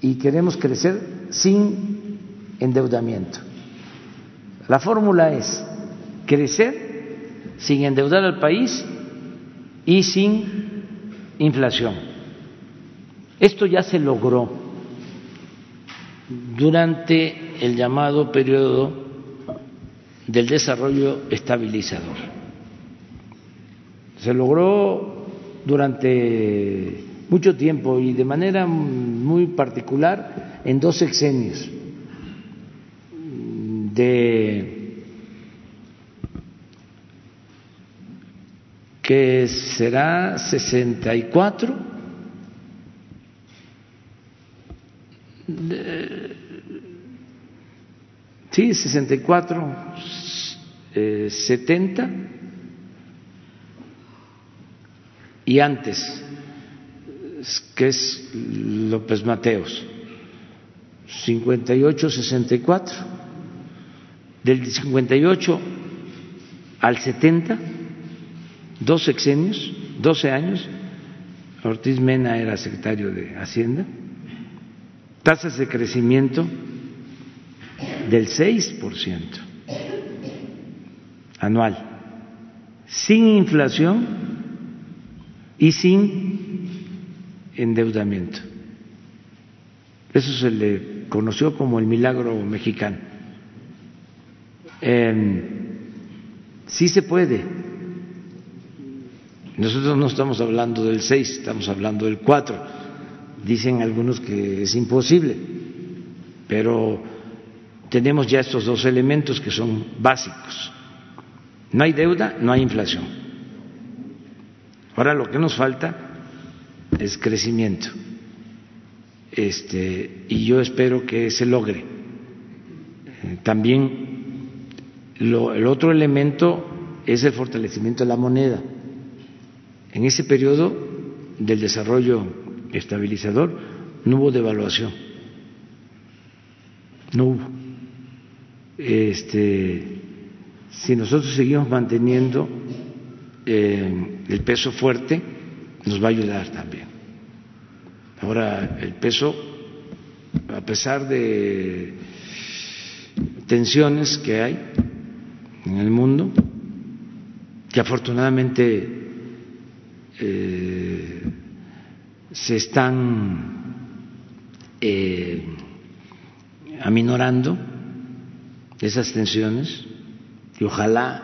y queremos crecer sin endeudamiento. La fórmula es crecer sin endeudar al país y sin inflación. Esto ya se logró durante el llamado periodo del desarrollo estabilizador. Se logró durante mucho tiempo y de manera muy particular en dos sexenios de que será 64 sí 64 eh, 70 y antes que es López Mateos 58 64 del 58 al 70 dos sexenios, 12 años, Ortiz Mena era secretario de Hacienda, tasas de crecimiento del 6% anual, sin inflación y sin endeudamiento. Eso se le conoció como el milagro mexicano. Eh, sí se puede nosotros no estamos hablando del 6, estamos hablando del 4. Dicen algunos que es imposible, pero tenemos ya estos dos elementos que son básicos. No hay deuda, no hay inflación. Ahora lo que nos falta es crecimiento. Este, y yo espero que se logre. Eh, también lo, el otro elemento es el fortalecimiento de la moneda en ese periodo del desarrollo estabilizador no hubo devaluación, no hubo. Este, si nosotros seguimos manteniendo eh, el peso fuerte, nos va a ayudar también. Ahora, el peso, a pesar de tensiones que hay en el mundo, que afortunadamente eh, se están eh, aminorando esas tensiones y ojalá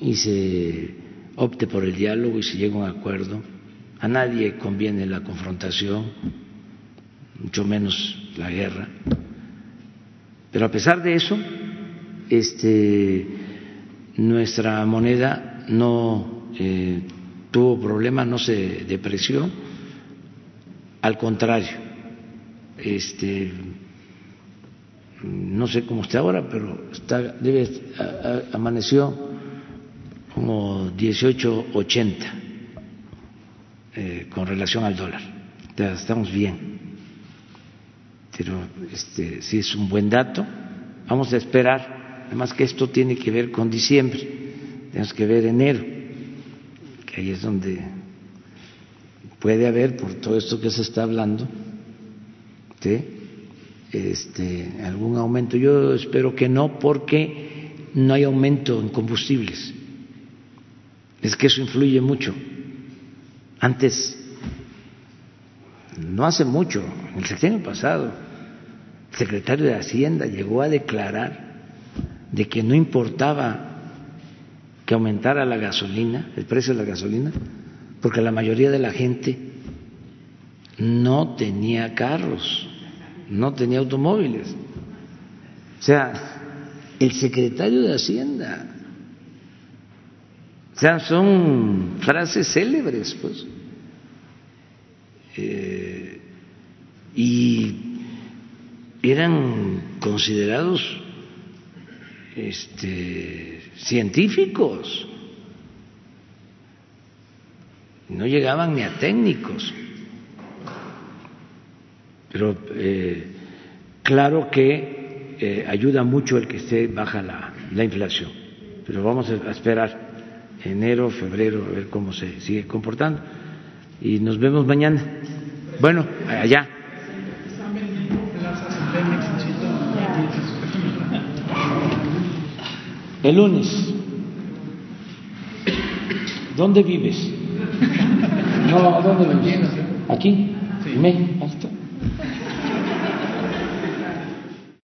y se opte por el diálogo y se llegue a un acuerdo. A nadie conviene la confrontación, mucho menos la guerra. Pero a pesar de eso, este, nuestra moneda no eh, tuvo problemas, no se depreció, al contrario, este, no sé cómo está ahora, pero está, debe, amaneció como 18.80 eh, con relación al dólar. Estamos bien, pero este, sí es un buen dato. Vamos a esperar, además que esto tiene que ver con diciembre, tenemos que ver enero ahí es donde puede haber, por todo esto que se está hablando, este, algún aumento. Yo espero que no, porque no hay aumento en combustibles. Es que eso influye mucho. Antes, no hace mucho, en el sexenio pasado, el secretario de Hacienda llegó a declarar de que no importaba que aumentara la gasolina, el precio de la gasolina, porque la mayoría de la gente no tenía carros, no tenía automóviles. O sea, el secretario de Hacienda. O sea, son frases célebres, pues. Eh, y eran considerados este, científicos, no llegaban ni a técnicos. Pero eh, claro que eh, ayuda mucho el que esté baja la, la inflación. Pero vamos a esperar enero, febrero, a ver cómo se sigue comportando. Y nos vemos mañana. Bueno, allá. El lunes. ¿Dónde vives? No, ¿dónde vives? ¿Aquí? Sí. ¿En México?